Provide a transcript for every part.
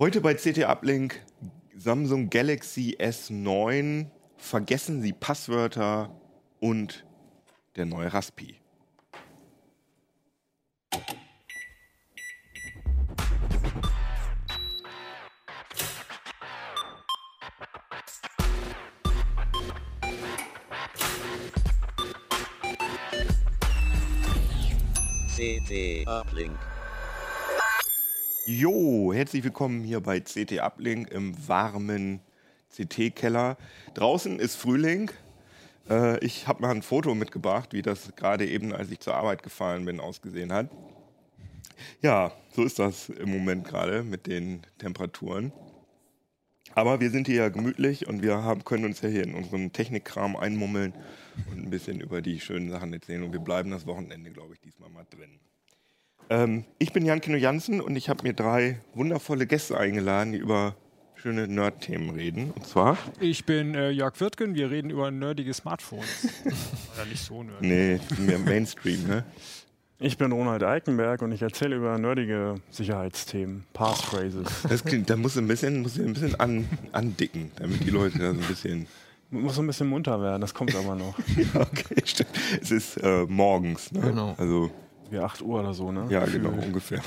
Heute bei CT Uplink Samsung Galaxy S9. Vergessen Sie Passwörter und der neue Raspi. CT Uplink. Jo, herzlich willkommen hier bei CT Uplink im warmen CT-Keller. Draußen ist Frühling. Äh, ich habe mal ein Foto mitgebracht, wie das gerade eben, als ich zur Arbeit gefahren bin, ausgesehen hat. Ja, so ist das im Moment gerade mit den Temperaturen. Aber wir sind hier ja gemütlich und wir haben, können uns ja hier in unseren Technikkram einmummeln und ein bisschen über die schönen Sachen erzählen. Und wir bleiben das Wochenende, glaube ich, diesmal mal drin. Ähm, ich bin Jan Kino Jansen und ich habe mir drei wundervolle Gäste eingeladen, die über schöne Nerd-Themen reden. Und zwar. Ich bin äh, Jörg Wirtgen, wir reden über nerdige Smartphones. Oder nicht so nerdig. Nee, mehr Mainstream, ne? Ich bin Ronald Eikenberg und ich erzähle über nerdige Sicherheitsthemen, Passphrases. Das klingt, da muss ein bisschen, muss ein bisschen an, andicken, damit die Leute da so ein bisschen. Muss so ein bisschen munter werden, das kommt aber noch. ja, okay, stimmt. Es ist äh, morgens, ne? Genau. Also, Wie 8 Uhr oder so, ne? ja, genau, ungefähr.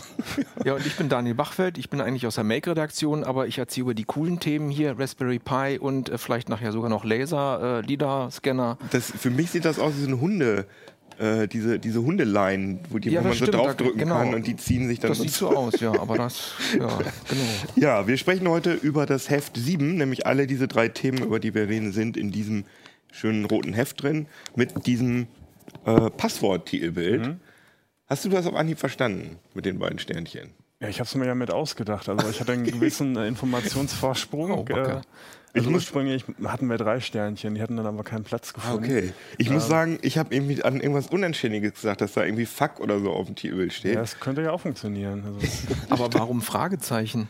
Ja, und ich bin Daniel Bachfeld. Ich bin eigentlich aus der Make-Redaktion, aber ich erzähle über die coolen Themen hier, Raspberry Pi und äh, vielleicht nachher sogar noch Laser, äh, LIDAR-Scanner. Das, für mich sieht das aus wie so eine Hunde, äh, diese, diese Hundeleien, wo, die, Ja, wo man das so stimmt, da- draufdrücken genau. kann und die ziehen sich dann Das so sieht so aus, ja, aber das, ja, genau. Ja, wir sprechen heute über das Heft 7, nämlich alle diese drei Themen, über die wir reden, sind in diesem schönen roten Heft drin, mit diesem äh, Passwort-Titelbild. Mhm. Hast du das auf Anhieb verstanden mit den beiden Sternchen? Ja, ich habe es mir ja mit ausgedacht. Also ich hatte einen gewissen äh, Informationsvorsprung. Oh, äh, also Ich muss- ursprünglich hatten wir drei Sternchen, die hatten dann aber keinen Platz gefunden. Okay. Ich muss sagen, ich habe irgendwie an irgendwas Unanständiges gesagt, dass da irgendwie Fuck oder so auf dem Titelbild steht. Ja, das könnte ja auch funktionieren. Also, Aber warum Fragezeichen?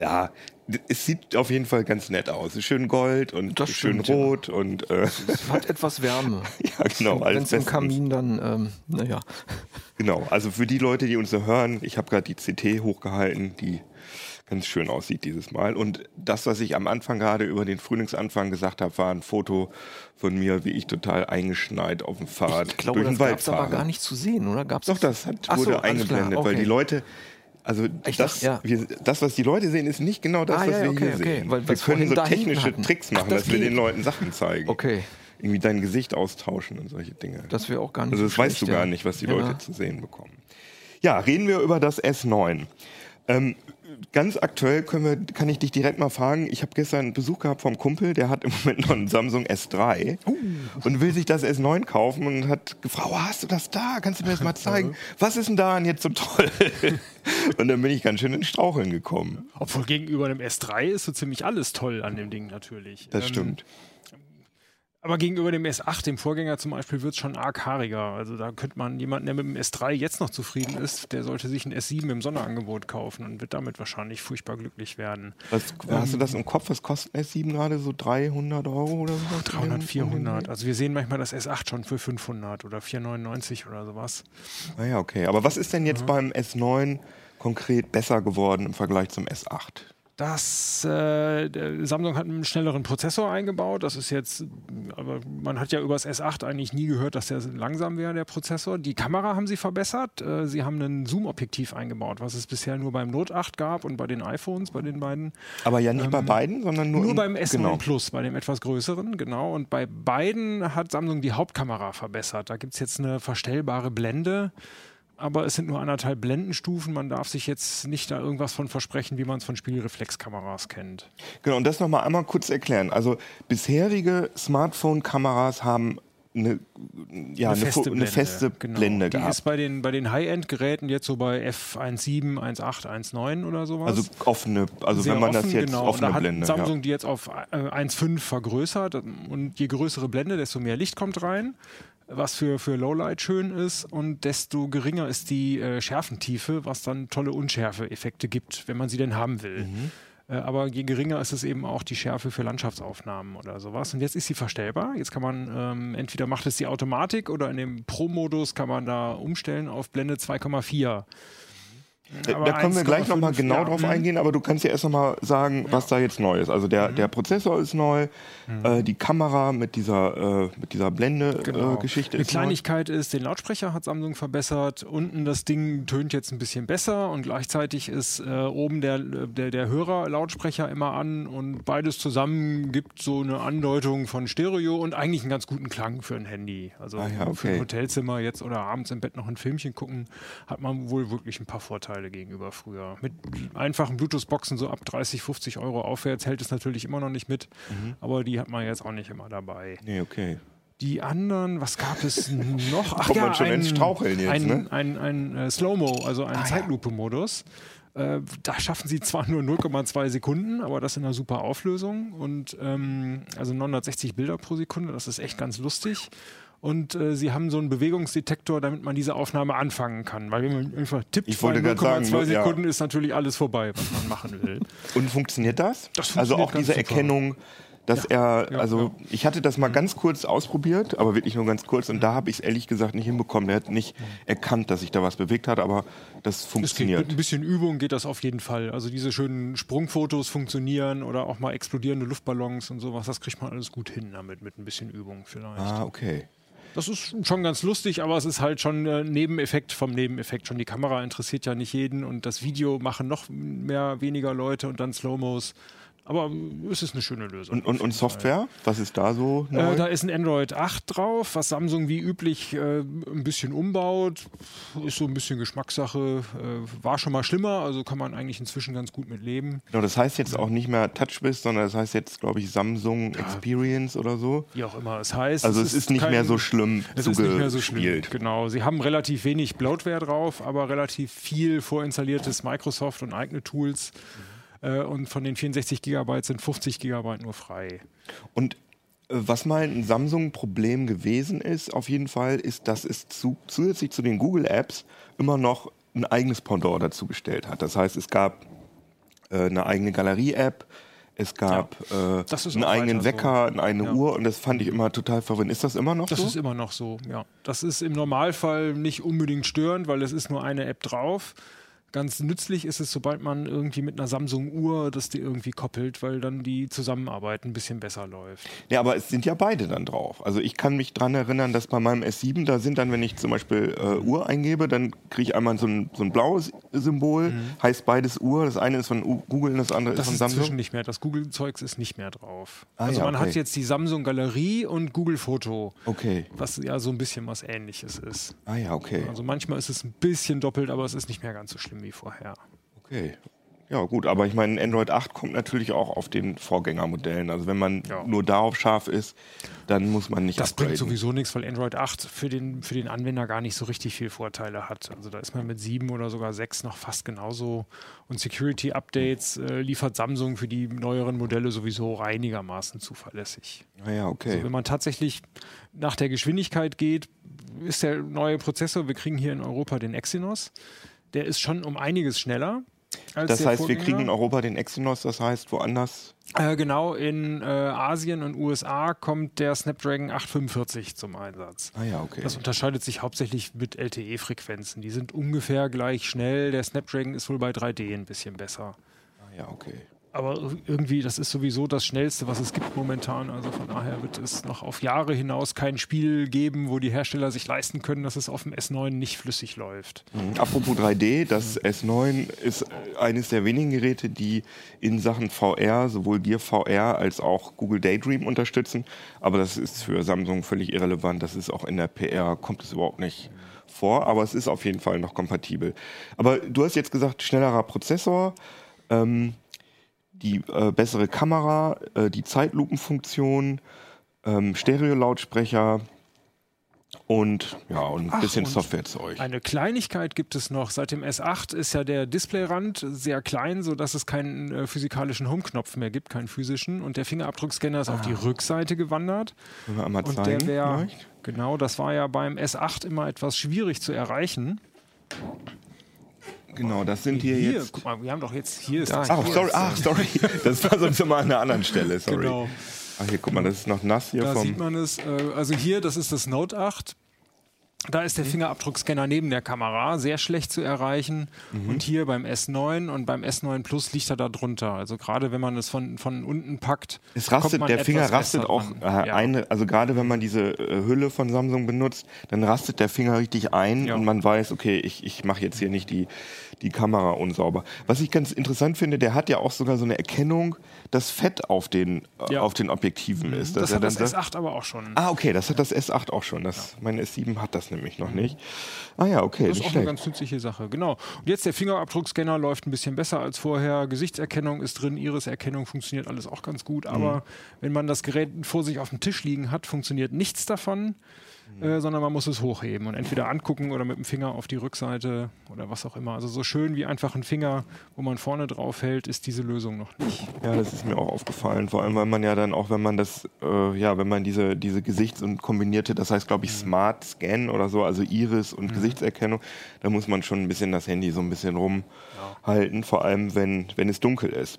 Ja, es sieht auf jeden Fall ganz nett aus. Schön gold und Das schön stimmt, ja. rot und äh, Es hat etwas Wärme. ja, genau. Wenn es im. Kamin dann, ähm, naja. Genau, also für die Leute, die uns so hören, ich habe gerade die CT hochgehalten, die ganz schön aussieht dieses Mal. Und das, was ich am Anfang gerade über den Frühlingsanfang gesagt habe, war ein Foto von mir, wie ich total eingeschneit auf dem Fahrrad Ich glaube, durch das den gab Wald es aber fahre. gar nicht zu sehen, oder? Gab's Doch, das hat, so, wurde klar, eingeblendet, weil okay. die Leute, also Ich das, dachte, ja. wir, das, was die Leute sehen, ist nicht genau das, Ah, was ja, wir okay, hier okay, sehen. weil wir können so technische. Tricks Ach, machen, das dass wir geht. den Leuten Sachen zeigen. Okay, Irgendwie dein Gesicht austauschen und solche Dinge. das wäre auch gar nicht Also so das weißt du gar nicht, was die. Leute zu sehen bekommen. Ja, reden wir über das S9. Ähm, ganz aktuell können wir, kann ich dich direkt mal fragen. Ich habe gestern einen Besuch gehabt vom Kumpel, der hat im Moment noch einen Samsung S3 Oh. und will sich das S9 kaufen und hat gefragt, oh, hast du das da? Kannst du mir das mal zeigen? Was ist denn daran jetzt so toll? und dann bin ich ganz schön ins Straucheln gekommen. Obwohl gegenüber dem S3 ist so ziemlich alles toll an dem Ding natürlich. Das Ähm, stimmt. Aber gegenüber dem S8, dem Vorgänger zum Beispiel, wird es schon arg haariger. Also da könnte man jemanden, der mit dem S3 jetzt noch zufrieden ist, der sollte sich ein S7 im Sonderangebot kaufen und wird damit wahrscheinlich furchtbar glücklich werden. Was, hast du das im Kopf? Was kostet ein S7 gerade? So 300 Euro oder so? 300, 400. Also wir sehen manchmal das S8 schon für 500 oder 499 oder sowas. Ah ja, okay. Aber was ist denn jetzt beim S9 konkret besser geworden im Vergleich zum S8? Das äh, Samsung hat einen schnelleren Prozessor eingebaut. Das ist jetzt, aber man hat ja über das S8 eigentlich nie gehört, dass der langsam wäre, der Prozessor. Die Kamera haben sie verbessert. Äh, sie haben ein Zoom-Objektiv eingebaut, was es bisher nur beim Note 8 gab und bei den iPhones, bei den beiden. Aber ja nicht bei beiden, sondern nur, Nur im- beim S9 genau. Plus, bei dem etwas größeren, genau. Und bei beiden hat Samsung die Hauptkamera verbessert. Da gibt es jetzt eine verstellbare Blende. Aber es sind nur anderthalb Blendenstufen. Man darf sich jetzt nicht da irgendwas von versprechen, wie man es von Spiegelreflexkameras kennt. Genau, und das nochmal einmal kurz erklären. Also bisherige Smartphone-Kameras haben eine, ja, eine, feste, eine feste genau. Blende Die gehabt. ist bei den, bei den High-End-Geräten jetzt so bei F17, 1.8, 1.9 oder sowas. Also offene, also Sehr wenn man das offen, jetzt genau. Und offene da hat Blende. Samsung ja. die jetzt auf äh, 1.5 vergrößert und je größere Blende, desto mehr Licht kommt rein, was für, für Lowlight schön ist und desto geringer ist die äh, Schärfentiefe, was dann tolle Unschärfe-Effekte gibt, wenn man sie denn haben will. Mhm. Äh, aber je geringer ist es eben auch die Schärfe für Landschaftsaufnahmen oder sowas. Und jetzt ist sie verstellbar. Jetzt kann man ähm, entweder macht es die Automatik oder in dem Pro-Modus kann man da umstellen auf Blende 2,4. Da, Aber da können wir gleich nochmal 1,5, genau ja, drauf mhm. eingehen, aber du kannst ja erst nochmal sagen, was da jetzt neu ist. Also der, Mhm. der Prozessor ist neu, äh, die Kamera mit dieser, äh, mit dieser Blende-Geschichte Genau. äh, Geschichte Eine ist neu. Kleinigkeit ist, den Lautsprecher hat Samsung verbessert. Unten das Ding tönt jetzt ein bisschen besser und gleichzeitig ist äh, oben der, der, der Hörerlautsprecher immer an und beides zusammen gibt so eine Andeutung von Stereo und eigentlich einen ganz guten Klang für ein Handy. Also Ah ja, für okay. ein Hotelzimmer jetzt oder abends im Bett noch ein Filmchen gucken, hat man wohl wirklich ein paar Vorteile gegenüber früher. Mit einfachen Bluetooth-Boxen so ab 30, 50 Euro aufwärts hält es natürlich immer noch nicht mit, Mhm. aber die hat man jetzt auch nicht immer dabei. Nee, okay. Die anderen, was gab es noch? Ach Kommt man schon ins Straucheln jetzt, ein, ne? ein, ein, äh, Slow-Mo, also ein Ah, ja. Zeitlupe-Modus. Äh, da schaffen sie zwar nur 0,2 Sekunden, aber das in einer super Auflösung und ähm, also 960 Bilder pro Sekunde, das ist echt ganz lustig. Und äh, sie haben so einen Bewegungsdetektor, damit man diese Aufnahme anfangen kann. Weil wenn man einfach tippt, Ich wollte bei grad sagen, 0,2 ja. Sekunden ist natürlich alles vorbei, was man machen will. Und funktioniert das? Das also funktioniert auch diese super. Erkennung, dass er, ja, also ja. Mhm. ich hatte das mal ganz kurz ausprobiert, aber wirklich nur ganz kurz und da habe ich es ehrlich gesagt nicht hinbekommen. Der hat nicht erkannt, dass sich da was bewegt hat, aber das funktioniert. mit ein bisschen Übung geht das auf jeden Fall. Also diese schönen Sprungfotos funktionieren oder auch mal explodierende Luftballons und sowas, das kriegt man alles gut hin damit, mit ein bisschen Übung vielleicht. Ah, okay. Das ist schon ganz lustig, aber es ist halt schon äh, Nebeneffekt vom Nebeneffekt. Schon die Kamera interessiert ja nicht jeden und das Video machen noch mehr, weniger Leute und dann Slow-Mos. Aber äh, es ist eine schöne Lösung. Und, und, und. Software? Was ist da so? Äh, da ist ein Android 8 drauf, was Samsung wie üblich äh, ein bisschen umbaut. Ist so ein bisschen Geschmackssache. Äh, war schon mal schlimmer, also kann man eigentlich inzwischen ganz gut mit leben. genau, das heißt jetzt auch nicht mehr TouchWiz, sondern das heißt jetzt, glaube ich, Samsung Experience oder so. Wie auch immer es heißt. Also es ist nicht kein- mehr so schlimm Es ist nicht mehr so schlimm. Genau. Sie haben relativ wenig Bloatware drauf, aber relativ viel vorinstalliertes Microsoft und eigene Tools. Äh, und von den 64 Gigabyte sind 50 Gigabyte nur frei. Und äh, was mal ein Samsung-Problem gewesen ist, auf jeden Fall, ist, dass es zu, zusätzlich zu den Google-Apps immer noch ein eigenes Pendant dazu gestellt hat. Das heißt, es gab äh, eine eigene Galerie-App, es gab Das äh, einen eigenen weiter so. Wecker, eine eigene Ja. Uhr und das fand ich immer total verwirrend. Ist das immer noch Das so? ist immer noch so, ja. Das ist im Normalfall nicht unbedingt störend, weil es ist nur eine App drauf. Ganz nützlich ist es, sobald man irgendwie mit einer Samsung-Uhr das die irgendwie koppelt, weil dann die Zusammenarbeit ein bisschen besser läuft. Ja, aber es sind ja beide dann drauf. Also ich kann mich dran erinnern, dass bei meinem S7, da sind dann, wenn ich zum Beispiel äh, Uhr eingebe, dann kriege ich einmal so ein, so ein blaues Symbol, heißt beides Uhr. Das eine ist von Google und das andere Mhm. Das ist von ist Samsung. inzwischen nicht mehr. Das Google-Zeugs ist nicht mehr drauf. Ah, also ja, man okay. hat jetzt die Samsung-Galerie und Google-Foto, Okay. was ja so ein bisschen was ähnliches ist. Ah ja, okay. Also manchmal ist es ein bisschen doppelt, aber es ist nicht mehr ganz so schlimm wie vorher. Okay. Ja, gut, aber ich meine, Android 8 kommt natürlich auch auf den Vorgängermodellen. Also wenn man Ja. nur darauf scharf ist, dann muss man nicht Das bringt upgraden. sowieso nichts, weil Android 8 für den, für den Anwender gar nicht so richtig viel Vorteile hat. Also da ist man mit 7 oder sogar 6 noch fast genauso. Und Security-Updates äh, liefert Samsung für die neueren Modelle sowieso einigermaßen zuverlässig. Ah ja, okay. Also wenn man tatsächlich nach der Geschwindigkeit geht, ist der neue Prozessor, wir kriegen hier in Europa den Exynos, der ist schon um einiges schneller. Das heißt, wir kriegen in Europa den Exynos, das heißt woanders. Äh, genau, in äh, Asien und USA kommt der Snapdragon 845 zum Einsatz. Ah ja, okay. Das unterscheidet sich hauptsächlich mit LTE-Frequenzen. Die sind ungefähr gleich schnell. Der Snapdragon ist wohl bei 3D ein bisschen besser. Ah ja, okay. Aber ir- irgendwie, das ist sowieso das Schnellste, was es gibt momentan. Also von daher wird es noch auf Jahre hinaus kein Spiel geben, wo die Hersteller sich leisten können, dass es auf dem S9 nicht flüssig läuft. Mhm. Apropos 3D, das S9 ist äh, eines der wenigen Geräte, die in Sachen VR sowohl Gear VR als auch Google Daydream unterstützen. Aber das ist für Samsung völlig irrelevant. Das ist auch in der PR, kommt es überhaupt nicht vor. Aber es ist auf jeden Fall noch kompatibel. Aber du hast jetzt gesagt, schnellerer Prozessor. Ähm, die äh, bessere Kamera, äh, die Zeitlupenfunktion, ähm, Stereo-Lautsprecher und ja, und ein bisschen und Softwarezeug. Eine Kleinigkeit gibt es noch. Seit dem S8 ist ja der Displayrand sehr klein, sodass es keinen äh, physikalischen Home-Knopf mehr gibt, keinen physischen. Und der Fingerabdruckscanner ist auf die Rückseite gewandert. Können wir einmal Und zeigen? der wäre, vielleicht? genau, das war ja beim S8 immer etwas schwierig zu erreichen. Genau, das sind hier, Hier, jetzt. guck mal, wir haben doch jetzt, hier ist Da, das. Ach, sorry, ach, sorry. Das war sonst immer an einer anderen Stelle, sorry. Genau. Ach, hier, guck mal, das ist noch nass hier Da vom. sieht man es, äh, also hier, das ist das Note 8. Da ist der Fingerabdruckscanner neben der Kamera sehr schlecht zu erreichen. Und hier beim S9 und beim S9 Plus liegt er da drunter. Also gerade wenn man es von, von unten packt. Es rastet, der Finger rastet auch äh, Ja. eine, also gerade wenn man diese äh, Hülle von Samsung benutzt, dann rastet der Finger richtig ein Ja. und man weiß, okay, ich, ich mache jetzt hier nicht die, die Kamera unsauber. Was ich ganz interessant finde, der hat ja auch sogar so eine Erkennung, dass Fett auf den, äh, Ja. auf den Objektiven ist. Das hat das sagt- S8 aber auch schon. Ah, okay, das hat das S8 auch schon. Das, Mein S7 hat das nämlich noch nicht. Ah ja, okay, Das ist auch eine ganz nützliche Sache, genau. Und jetzt der Fingerabdruckscanner läuft ein bisschen besser als vorher. Gesichtserkennung ist drin, Iriserkennung funktioniert alles auch ganz gut. Aber Mhm. wenn man das Gerät vor sich auf dem Tisch liegen hat, funktioniert nichts davon, Mhm. Äh, sondern man muss es hochheben und entweder angucken oder mit dem Finger auf die Rückseite oder was auch immer. Also so schön wie einfach ein Finger, wo man vorne drauf hält, ist diese Lösung noch nicht. Ja, das ist mir auch aufgefallen. Vor allem, weil man ja dann auch, wenn man das, äh, ja, wenn man diese, diese Gesichts- und kombinierte, das heißt, glaube ich, Smart Scan oder so, also Iris und Gesichtserkennung, da muss man schon ein bisschen das Handy so ein bisschen rumhalten, vor allem, wenn, wenn es dunkel ist.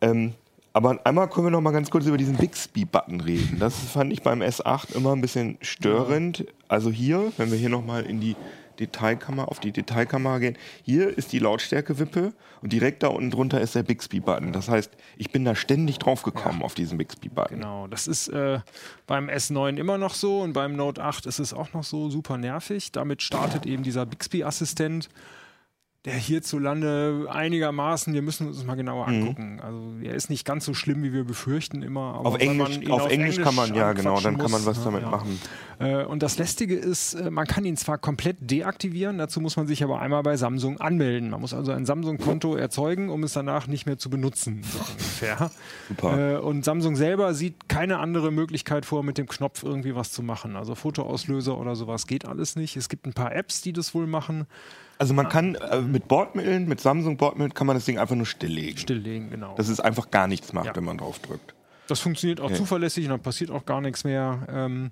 Ähm, aber einmal können wir noch mal ganz kurz über diesen Bixby-Button reden. Das fand ich beim S8 immer ein bisschen störend. Also hier, wenn wir hier noch mal in die Detailkamera, auf die Detailkamera gehen, hier ist die Lautstärkewippe und direkt da unten drunter ist der Bixby-Button. Das heißt, ich bin da ständig drauf gekommen auf diesen Bixby-Button. Genau, das ist äh, beim S9 immer noch so und beim Note 8 ist es auch noch so super nervig. Damit startet eben dieser Bixby-Assistent, der hierzulande einigermaßen, wir müssen uns das mal genauer angucken. Also er ist nicht ganz so schlimm, wie wir befürchten immer. Aber Auf Englisch, ihn auf Englisch kann man, ja genau, dann anquatschen kann man muss, was damit ja. machen. Äh, und das Lästige ist, äh, man kann ihn zwar komplett deaktivieren, dazu muss man sich aber einmal bei Samsung anmelden. Man muss also ein Samsung-Konto erzeugen, um es danach nicht mehr zu benutzen, so ungefähr. Super. Äh, und Samsung selber sieht keine andere Möglichkeit vor, mit dem Knopf irgendwie was zu machen. Also Fotoauslöser oder sowas geht alles nicht. Es gibt ein paar Apps, die das wohl machen. Also man kann äh, mit Bordmitteln, mit Samsung-Bordmitteln kann man das Ding einfach nur stilllegen. Stilllegen, genau. Dass es einfach gar nichts macht, Ja. wenn man drauf drückt. Das funktioniert auch Ja. zuverlässig und dann passiert auch gar nichts mehr. Ähm,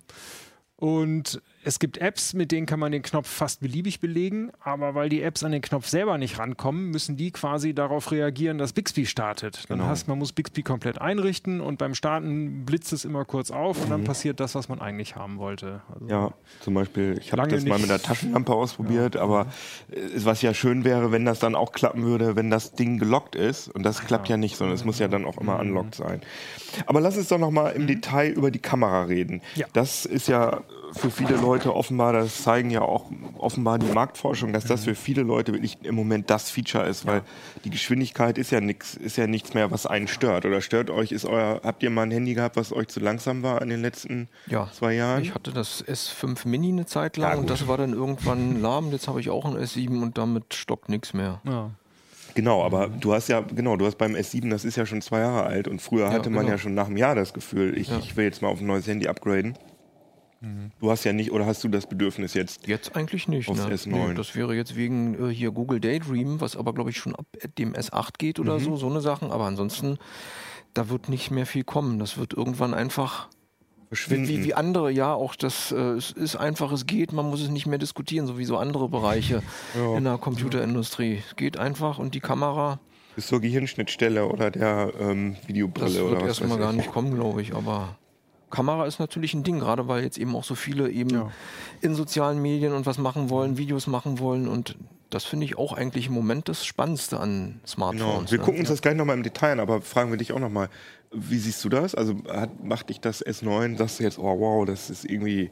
und es gibt Apps, mit denen kann man den Knopf fast beliebig belegen, aber weil die Apps an den Knopf selber nicht rankommen, müssen die quasi darauf reagieren, dass Bixby startet. Dann Genau. heißt, man muss Bixby komplett einrichten und beim Starten blitzt es immer kurz auf und dann passiert das, was man eigentlich haben wollte. Also, Mhm. Ja, zum Beispiel, ich habe das mal mit der Taschenlampe ausprobiert, aber äh, was ja schön wäre, wenn das dann auch klappen würde, wenn das Ding gelockt ist. Und das klappt ja nicht, sondern es muss ja dann auch immer unlocked sein. Aber lass uns doch noch mal im Detail über die Kamera reden. Ja. Das ist ja für viele Leute offenbar, das zeigen ja auch offenbar die Marktforschung, dass das für viele Leute wirklich im Moment das Feature ist, weil die Geschwindigkeit ist ja nichts, ist ja nichts mehr, was einen stört. Oder stört euch, ist euer, habt ihr mal ein Handy gehabt, was euch zu langsam war in den letzten Ja, zwei Jahren? Ich hatte das S5 Mini eine Zeit lang Ja, und das war dann irgendwann lahm. Jetzt habe ich auch ein S7 und damit stoppt nichts mehr. Ja. Genau, aber du hast ja, genau, du hast beim S7, das ist ja schon zwei Jahre alt und früher hatte man genau. ja schon nach einem Jahr das Gefühl, ich, ich will jetzt mal auf ein neues Handy upgraden. Du hast ja nicht, oder hast du das Bedürfnis jetzt? Jetzt eigentlich nicht. Ne? S9. das wäre jetzt wegen äh, hier Google Daydream, was aber glaube ich schon ab dem S8 geht Mhm. oder so, so eine Sachen. Aber ansonsten, da wird nicht mehr viel kommen. Das wird irgendwann einfach Verschwinden. wie, wie andere, ja, auch das äh, es ist einfach, es geht, man muss es nicht mehr diskutieren, so wie so andere Bereiche in der Computerindustrie. Es geht einfach und die Kamera, Bis zur Gehirnschnittstelle oder der ähm, Videobrille das oder wird was erstmal weiß gar ich. nicht kommen, glaube ich. Aber Kamera ist natürlich ein Ding, gerade weil jetzt eben auch so viele eben Ja. in sozialen Medien und was machen wollen, Videos machen wollen und das finde ich auch eigentlich im Moment das Spannendste an Genau. Smartphones. Wir ne? gucken uns das gleich nochmal im Detail an, aber fragen wir dich auch nochmal, wie siehst du das? Also hat, macht dich das S9, sagst du jetzt, oh wow, das ist irgendwie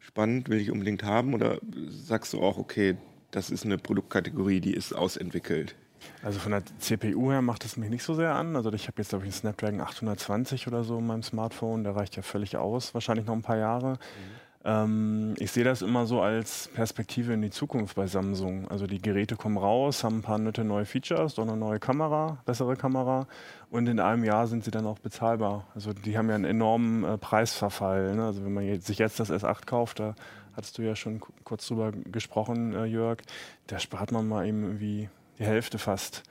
spannend, will ich unbedingt haben? Oder sagst du auch, okay, das ist eine Produktkategorie, die ist ausentwickelt? Also von der CPU her macht es mich nicht so sehr an. Also ich habe jetzt, glaube ich, einen Snapdragon 820 oder so in meinem Smartphone. Der reicht ja völlig aus, wahrscheinlich noch ein paar Jahre. Ähm, ich sehe das immer so als Perspektive in die Zukunft bei Samsung. Also die Geräte kommen raus, haben ein paar nette neue Features, doch eine neue Kamera, bessere Kamera. Und in einem Jahr sind sie dann auch bezahlbar. Also die haben ja einen enormen äh, Preisverfall. Ne? Also wenn man jetzt, sich jetzt das S8 kauft, da hattest du ja schon ku- kurz drüber gesprochen, äh, Jörg, da spart man mal eben irgendwie die Hälfte fast.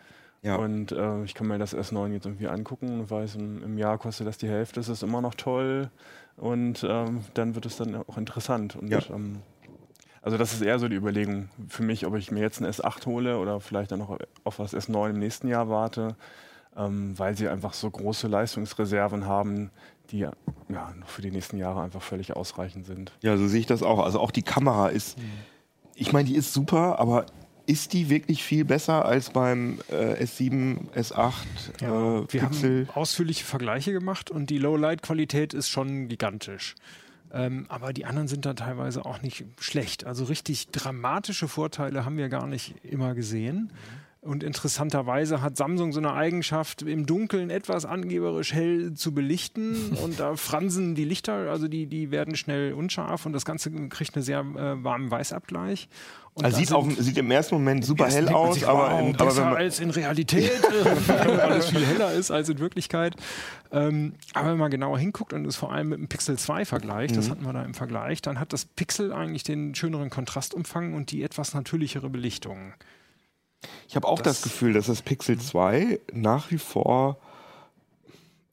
Ja. Und äh, ich kann mir das S9 jetzt irgendwie angucken und weiß, im, im Jahr kostet das die Hälfte, es ist immer noch toll und ähm, dann wird es dann auch interessant. Und, Ja. ähm, also das ist eher so die Überlegung für mich, ob ich mir jetzt ein S8 hole oder vielleicht dann noch auf das S9 im nächsten Jahr warte, ähm, weil sie einfach so große Leistungsreserven haben, die ja noch für die nächsten Jahre einfach völlig ausreichend sind. Ja, so sehe ich das auch. Also auch die Kamera ist, ich meine, die ist super, aber ist die wirklich viel besser als beim äh, S7, S8 Ja, äh, wir Pixel? haben ausführliche Vergleiche gemacht und die Low-Light-Qualität ist schon gigantisch. Ähm, aber die anderen sind da teilweise auch nicht schlecht. Also richtig dramatische Vorteile haben wir gar nicht immer gesehen. Und interessanterweise hat Samsung so eine Eigenschaft, im Dunkeln etwas angeberisch hell zu belichten. und da fransen die Lichter, also die, die werden schnell unscharf und das Ganze kriegt einen sehr äh, warmen Weißabgleich. Und Also sieht, auf, sieht im ersten Moment super hell aus, sich, aber, wow, in, aber besser als in Realität, äh, weil alles viel heller ist als in Wirklichkeit. Ähm, aber wenn man genauer hinguckt und es vor allem mit dem Pixel 2 vergleicht, Mhm. das hatten wir da im Vergleich, dann hat das Pixel eigentlich den schöneren Kontrastumfang und die etwas natürlichere Belichtung. Ich habe auch das, das- Gefühl, dass das Pixel 2 nach wie vor,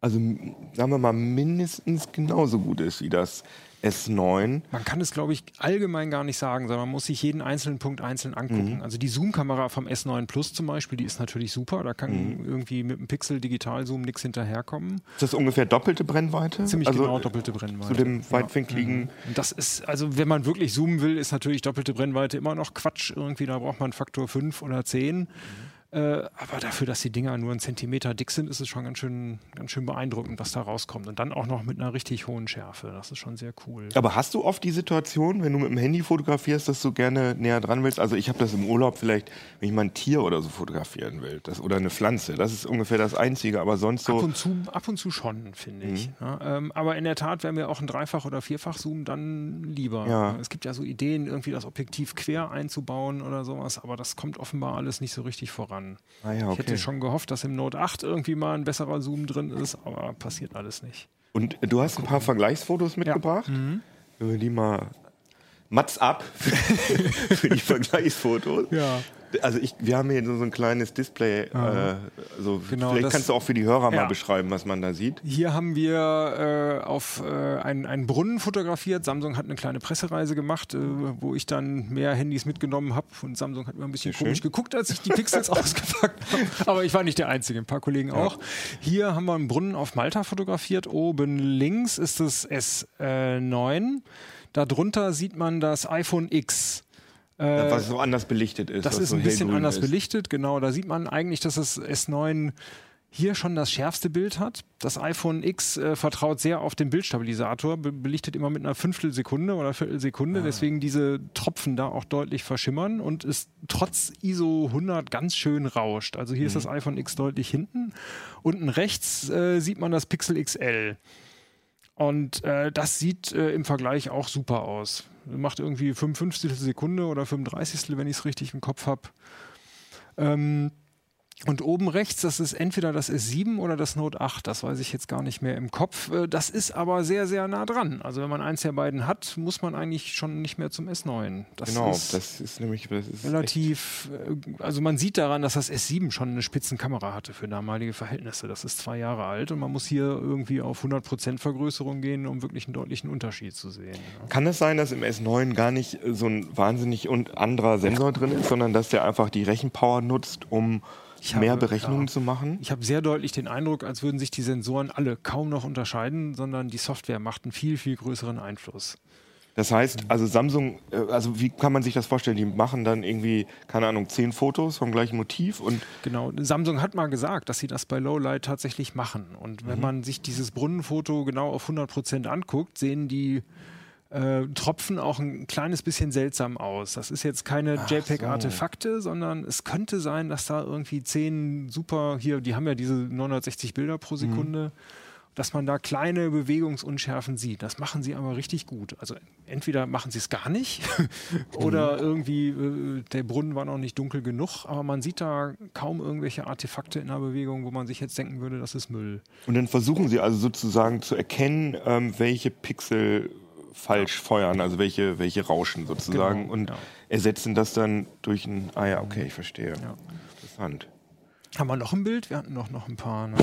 also sagen wir mal, mindestens genauso gut ist wie das S9. Man kann es, glaube ich, allgemein gar nicht sagen, sondern man muss sich jeden einzelnen Punkt einzeln Mhm. angucken. Also die Zoom-Kamera vom S9 Plus zum Beispiel, die ist natürlich super. Da kann Mhm. irgendwie mit dem Pixel Digital-Zoom nichts hinterherkommen. Ist das ungefähr doppelte Brennweite? Ziemlich also, genau doppelte Brennweite. Zu dem weitwinkligen. Und das ist, also wenn man wirklich zoomen will, ist natürlich doppelte Brennweite immer noch Quatsch. Irgendwie, da braucht man Faktor 5 oder 10. Äh, aber dafür, dass die Dinger nur einen Zentimeter dick sind, ist es schon ganz schön, ganz schön beeindruckend, was da rauskommt. Und dann auch noch mit einer richtig hohen Schärfe. Das ist schon sehr cool. Aber hast du oft die Situation, wenn du mit dem Handy fotografierst, dass du gerne näher dran willst? Also ich habe das im Urlaub vielleicht, wenn ich mal ein Tier oder so fotografieren will, das, oder eine Pflanze. Das ist ungefähr das Einzige, aber sonst Ab so. und zu, ab und zu schon, finde ich. Ja, ähm, aber in der Tat wäre mir auch ein Dreifach- oder Vierfach-Zoom dann lieber. Ja. Es gibt ja so Ideen, irgendwie das Objektiv quer einzubauen oder sowas, aber das kommt offenbar alles nicht so richtig voran. Ah ja, Ich hätte okay. schon gehofft, dass im Note 8 irgendwie mal ein besserer Zoom drin ist, aber passiert alles nicht. Und du hast ein paar Vergleichsfotos mitgebracht. Mhm. Wenn wir die mal. Mats ab für die Vergleichsfotos. Ja. Also ich, wir haben hier so ein kleines Display. Äh, so Genau, vielleicht kannst du auch für die Hörer mal Ja. beschreiben, was man da sieht. Hier haben wir äh, auf äh, einen, einen Brunnen fotografiert. Samsung hat eine kleine Pressereise gemacht, äh, wo ich dann mehr Handys mitgenommen habe. Und Samsung hat mir ein bisschen Sehr schön. komisch geguckt, als ich die Pixels ausgepackt habe. Aber ich war nicht der Einzige, ein paar Kollegen auch. Hier haben wir einen Brunnen auf Malta fotografiert. Oben links ist das S9. Darunter sieht man das iPhone X. Äh, was so anders belichtet ist. das ist so ein bisschen anders ist. belichtet, genau. Da sieht man eigentlich, dass das S9 hier schon das schärfste Bild hat. Das iPhone X äh, vertraut sehr auf den Bildstabilisator, be belichtet immer mit einer Fünftelsekunde oder Viertelsekunde, deswegen diese Tropfen da auch deutlich verschimmern und ist trotz ISO 100 ganz schön rauscht. Also hier ist das iPhone X deutlich hinten. Unten rechts äh, sieht man das Pixel XL. Und äh, das sieht äh, im Vergleich auch super aus. Macht irgendwie 55 Sekunde oder 35, wenn ich es richtig im Kopf habe. Ähm, und oben rechts, das ist entweder das S7 oder das Note 8, das weiß ich jetzt gar nicht mehr im Kopf. Äh, Das ist aber sehr, sehr nah dran. Also wenn man eins der beiden hat, muss man eigentlich schon nicht mehr zum S9. Das Genau, ist das ist nämlich das ist relativ, äh, also man sieht daran, dass das S7 schon eine Spitzenkamera hatte für damalige Verhältnisse. Das ist zwei Jahre alt und man muss hier irgendwie auf 100% Vergrößerung gehen, um wirklich einen deutlichen Unterschied zu sehen. Kann es sein, dass im S9 gar nicht so ein wahnsinnig und anderer Sensor drin ist, sondern dass der einfach die Rechenpower nutzt, um Ich mehr habe- Berechnungen ja. zu machen? Ich habe sehr deutlich den Eindruck, als würden sich die Sensoren alle kaum noch unterscheiden, sondern die Software macht einen viel, viel größeren Einfluss. Das heißt, also Samsung, äh, also wie kann man sich das vorstellen? Die machen dann irgendwie, keine Ahnung, zehn Fotos vom gleichen Motiv und Genau, Samsung hat mal gesagt, dass sie das bei Lowlight tatsächlich machen. Und wenn man sich dieses Brunnenfoto genau auf 100% anguckt, sehen die äh, Tropfen auch ein kleines bisschen seltsam aus. Das ist jetzt keine JPEG-Artefakte, sondern es könnte sein, dass da irgendwie zehn super, hier, die haben ja diese 960 Bilder pro Sekunde, dass man da kleine Bewegungsunschärfen sieht. Das machen sie aber richtig gut. Also entweder machen sie es gar nicht oder irgendwie äh, der Brunnen war noch nicht dunkel genug, aber man sieht da kaum irgendwelche Artefakte in der Bewegung, wo man sich jetzt denken würde, das ist Müll. Und dann versuchen sie also sozusagen zu erkennen, ähm, welche Pixel falsch feuern, also welche, welche rauschen sozusagen Genau, und ja. ersetzen das dann durch ein, ah ja, okay, ich verstehe. Ja. Interessant. Haben wir noch ein Bild? Wir hatten doch noch ein paar. Ne?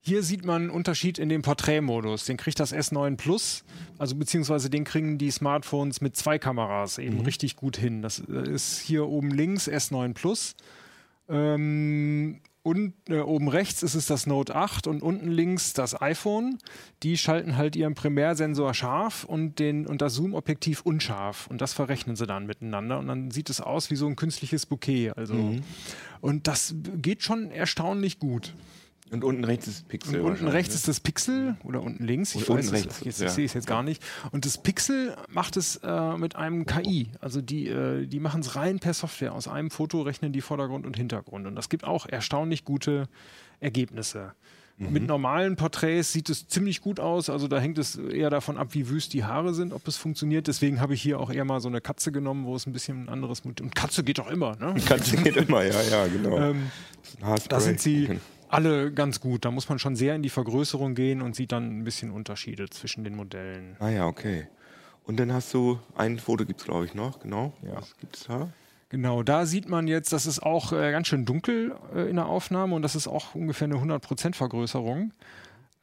Hier sieht man einen Unterschied in dem Porträtmodus. Den kriegt das S9 Plus, also beziehungsweise den kriegen die Smartphones mit zwei Kameras eben richtig gut hin. Das äh, ist hier oben links S9 Plus. Ähm, und äh, oben rechts ist es das Note 8 und unten links das iPhone. Die schalten halt ihren Primärsensor scharf und, den, und das Zoom-Objektiv unscharf. Und das verrechnen sie dann miteinander. Und dann sieht es aus wie so ein künstliches Bouquet. Also. Und das geht schon erstaunlich gut. Und unten rechts ist das Pixel. Und unten rechts ist das Pixel oder unten links, ich weiß unten es, rechts, jetzt, ja. ich sehe es jetzt gar nicht. Und das Pixel macht es äh, mit einem KI. Also die, äh, die machen es rein per Software. Aus einem Foto rechnen die Vordergrund und Hintergrund. Und das gibt auch erstaunlich gute Ergebnisse. Mhm. Mit normalen Porträts sieht es ziemlich gut aus. Also da hängt es eher davon ab, wie wüst die Haare sind, ob es funktioniert. Deswegen habe ich hier auch eher mal so eine Katze genommen, wo es ein bisschen ein anderes Motiv. Und Katze geht doch immer, ne? Katze geht immer, ja, ja, genau. Ähm, da sind sie. alle ganz gut. Da muss man schon sehr in die Vergrößerung gehen und sieht dann ein bisschen Unterschiede zwischen den Modellen. Ah ja, okay. Und dann hast du, ein Foto gibt es glaube ich noch, genau. Ja. Was gibt's da? Genau, da sieht man jetzt, das ist auch äh, ganz schön dunkel äh, in der Aufnahme und das ist auch ungefähr eine 100% Vergrößerung.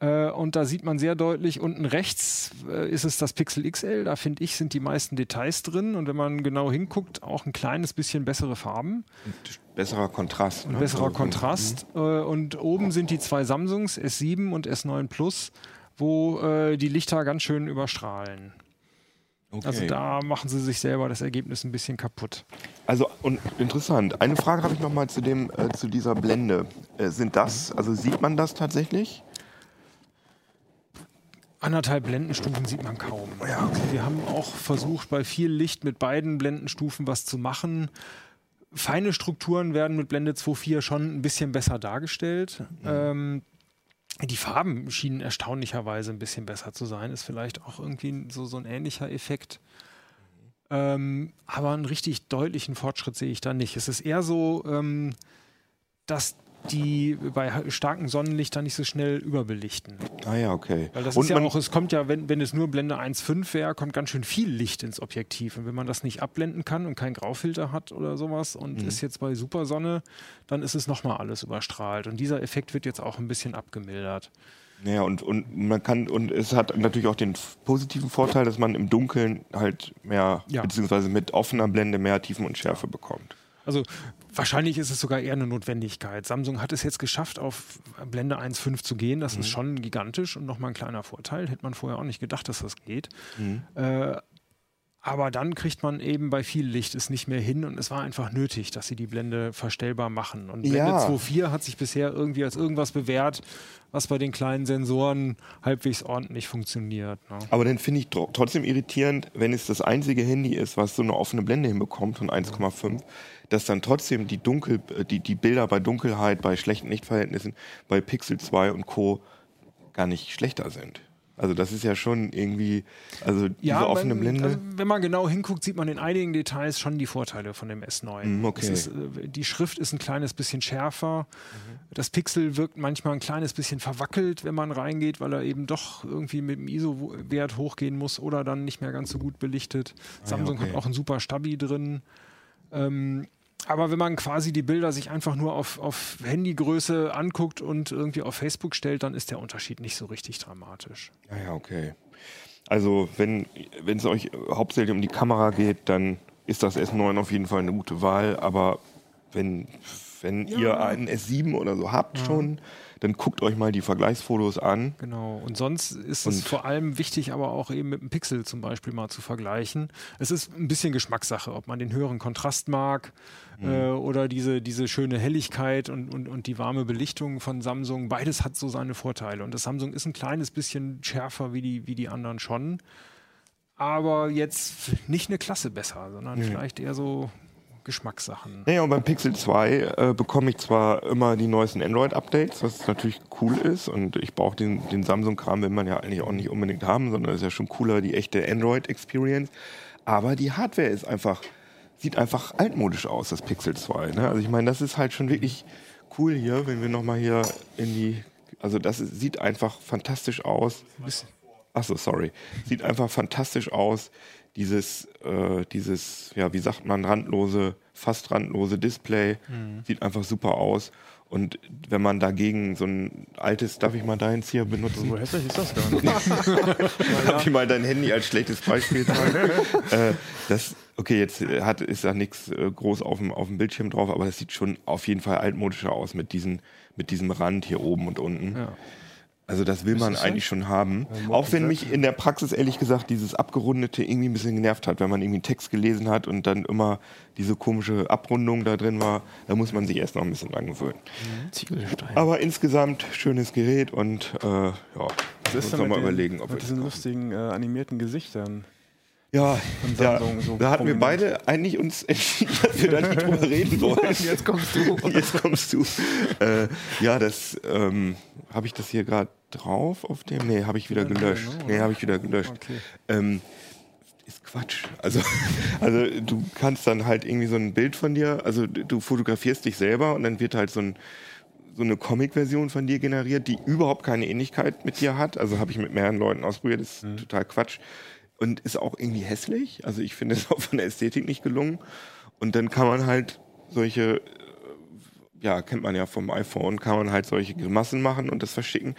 Äh, und da sieht man sehr deutlich, unten rechts äh, ist es das Pixel XL, da finde ich, sind die meisten Details drin und wenn man genau hinguckt, auch ein kleines bisschen bessere Farben. Und besserer Kontrast. Und ne? besserer Also, Kontrast. Äh, und oben sind die zwei Samsungs, S7 und S9 Plus, wo die Lichter ganz schön überstrahlen. Okay. Also da machen sie sich selber das Ergebnis ein bisschen kaputt. Also und interessant. Eine Frage habe ich noch mal zu dem äh, zu dieser Blende. Äh, sind das, also sieht man das tatsächlich? Anderthalb Blendenstufen sieht man kaum. Wir haben auch versucht, bei viel Licht mit beiden Blendenstufen was zu machen. Feine Strukturen werden mit Blende 2.4 schon ein bisschen besser dargestellt. Ähm, die Farben schienen erstaunlicherweise ein bisschen besser zu sein. Ist vielleicht auch irgendwie so, so ein ähnlicher Effekt. Ähm, aber einen richtig deutlichen Fortschritt sehe ich da nicht. Es ist eher so, ähm, dass die bei starkem Sonnenlicht da nicht so schnell überbelichten. Ah ja, okay. Weil das und ist ja auch, es kommt ja, wenn, wenn es nur Blende 1.5 wäre, kommt ganz schön viel Licht ins Objektiv. Und wenn man das nicht abblenden kann und keinen Graufilter hat oder sowas und Mhm. ist jetzt bei Supersonne, dann ist es nochmal alles überstrahlt. Und dieser Effekt wird jetzt auch ein bisschen abgemildert. ja, und, und man kann, und es hat natürlich auch den positiven Vorteil, dass man im Dunkeln halt mehr, Ja. beziehungsweise mit offener Blende mehr Tiefen und Schärfe bekommt. Also wahrscheinlich ist es sogar eher eine Notwendigkeit. Samsung hat es jetzt geschafft, auf Blende 1.5 zu gehen. Das ist schon gigantisch und nochmal ein kleiner Vorteil. Hätte man vorher auch nicht gedacht, dass das geht. Äh, aber dann kriegt man eben bei viel Licht es nicht mehr hin und es war einfach nötig, dass sie die Blende verstellbar machen. Und Blende Ja. 2.4 hat sich bisher irgendwie als irgendwas bewährt, was bei den kleinen Sensoren halbwegs ordentlich funktioniert. Ne? Aber dann finde ich tro- trotzdem irritierend, wenn es das einzige Handy ist, was so eine offene Blende hinbekommt von 1,5, dass dann trotzdem die, Dunkel, äh, die, die Bilder bei Dunkelheit, bei schlechten Lichtverhältnissen, bei Pixel 2 und Co. gar nicht schlechter sind. Also das ist ja schon irgendwie, also diese offene man, Blende. Also, wenn man genau hinguckt, sieht man in einigen Details schon die Vorteile von dem S9. Mm, okay. Ist, äh, die Schrift ist ein kleines bisschen schärfer. Mhm. Das Pixel wirkt manchmal ein kleines bisschen verwackelt, wenn man reingeht, weil er eben doch irgendwie mit dem ISO-Wert hochgehen muss oder dann nicht mehr ganz so gut belichtet. Samsung Ah okay. hat auch ein super Stabi drin. Ähm, aber wenn man quasi die Bilder sich einfach nur auf, auf Handygröße anguckt und irgendwie auf Facebook stellt, dann ist der Unterschied nicht so richtig dramatisch. Ja, ja, okay. Also wenn wenn es euch hauptsächlich um die Kamera geht, dann ist das S9 auf jeden Fall eine gute Wahl. Aber wenn, wenn ihr einen S7 oder so habt schon, dann guckt euch mal die Vergleichsfotos an. Genau. Und sonst ist es Und- vor allem wichtig, aber auch eben mit dem Pixel zum Beispiel mal zu vergleichen. Es ist ein bisschen Geschmackssache, ob man den höheren Kontrast mag äh, oder diese, diese schöne Helligkeit und, und, und die warme Belichtung von Samsung. Beides hat so seine Vorteile. Und das Samsung ist ein kleines bisschen schärfer wie die, wie die anderen schon. Aber jetzt nicht eine Klasse besser, sondern vielleicht eher so Geschmackssachen. Naja, und beim Pixel 2 äh, bekomme ich zwar immer die neuesten Android-Updates, was natürlich cool ist. Und ich brauche den, den Samsung-Kram, will man ja eigentlich auch nicht unbedingt haben, sondern ist ja schon cooler, die echte Android-Experience. Aber die Hardware ist einfach, sieht einfach altmodisch aus, das Pixel 2. Ne? Also ich meine, das ist halt schon wirklich cool hier, wenn wir nochmal hier in die, also das ist, sieht einfach fantastisch aus. Achso, sorry. Sieht einfach fantastisch aus. Dieses, äh, dieses, ja, wie sagt man, randlose, fast randlose Display. Sieht einfach super aus. Und wenn man dagegen so ein altes, darf ich mal deins hier benutzen? So hässlich ist das gar nicht. Darf ich mal dein Handy als schlechtes Beispiel sagen? äh, das, okay, jetzt äh, hat, ist da nichts äh, groß auf dem, auf dem Bildschirm drauf, aber das sieht schon auf jeden Fall altmodischer aus mit, diesen, mit diesem Rand hier oben und unten. Ja. Also das will man das eigentlich schon haben. Auch wenn mich in der Praxis ehrlich gesagt dieses Abgerundete irgendwie ein bisschen genervt hat, wenn man irgendwie einen Text gelesen hat und dann immer diese komische Abrundung da drin war, da muss man sich erst noch ein bisschen dran gewöhnen. Ziegelstein. Aber insgesamt schönes Gerät und äh, ja, Was muss ist noch denn mal mit, überlegen, ob wir mit diesen lustigen äh, animierten Gesichtern? Ja, ja so da hatten wir beide eigentlich uns entschieden, dass wir da nicht drüber reden wollen. Jetzt kommst du. Jetzt kommst du. Äh, ja, das ähm, habe ich das hier gerade drauf auf dem. Nee, habe ich wieder gelöscht. Nee, habe ich wieder gelöscht. Okay. Ähm, ist Quatsch. Also, also du kannst dann halt irgendwie so ein Bild von dir, also du fotografierst dich selber und dann wird halt so ein so eine Comic-Version von dir generiert, die überhaupt keine Ähnlichkeit mit dir hat. Also habe ich mit mehreren Leuten ausprobiert, das ist total Quatsch. Und ist auch irgendwie hässlich. Also ich finde es auch von der Ästhetik nicht gelungen. Und dann kann man halt solche, äh, ja, kennt man ja vom iPhone, kann man halt solche Grimassen machen und das verschicken.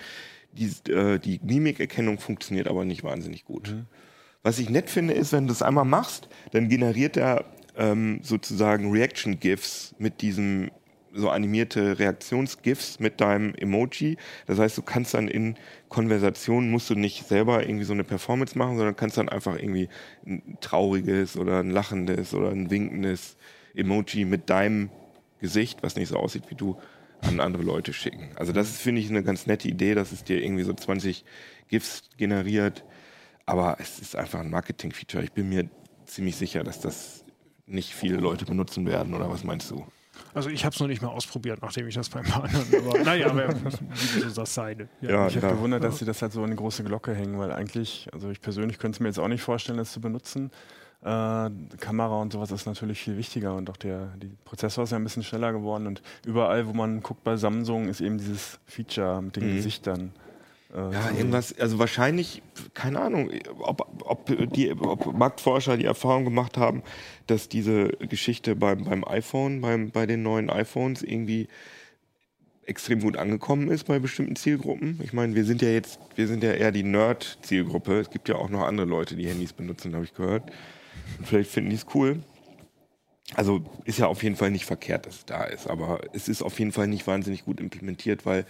Die, äh, die Mimikerkennung funktioniert aber nicht wahnsinnig gut. Was ich nett finde, ist, wenn du es einmal machst, dann generiert er ähm, sozusagen Reaction-GIFs mit diesem so animierte Reaktions-GIFs mit deinem Emoji. Das heißt, du kannst dann in Konversationen musst du nicht selber irgendwie so eine Performance machen, sondern kannst dann einfach irgendwie ein trauriges oder ein lachendes oder ein winkendes Emoji mit deinem Gesicht, was nicht so aussieht wie du, an andere Leute schicken. Also das ist, finde ich, eine ganz nette Idee, dass es dir irgendwie so 20 GIFs generiert. Aber es ist einfach ein Marketing-Feature. Ich bin mir ziemlich sicher, dass das nicht viele Leute benutzen werden. Oder was meinst du? Also ich habe es noch nicht mal ausprobiert, nachdem ich das beim paar anderen. Aber naja, wie so das seine. Ja, Ich habe ja. bewundert, dass sie das halt so in die große Glocke hängen, weil eigentlich, also ich persönlich könnte es mir jetzt auch nicht vorstellen, das zu benutzen. Äh, Kamera und sowas ist natürlich viel wichtiger und auch der die Prozessor ist ja ein bisschen schneller geworden und überall, wo man guckt bei Samsung, ist eben dieses Feature mit den Mhm. Gesichtern. Äh, Ja, irgendwas, also wahrscheinlich, keine Ahnung, ob, ob, die, ob Marktforscher die Erfahrung gemacht haben, dass diese Geschichte beim, beim iPhone, beim, bei den neuen iPhones irgendwie extrem gut angekommen ist bei bestimmten Zielgruppen. Ich meine, wir sind ja jetzt, wir sind ja eher die Nerd-Zielgruppe. Es gibt ja auch noch andere Leute, die Handys benutzen, habe ich gehört. Und vielleicht finden die es cool. Also ist ja auf jeden Fall nicht verkehrt, dass es da ist, aber es ist auf jeden Fall nicht wahnsinnig gut implementiert, weil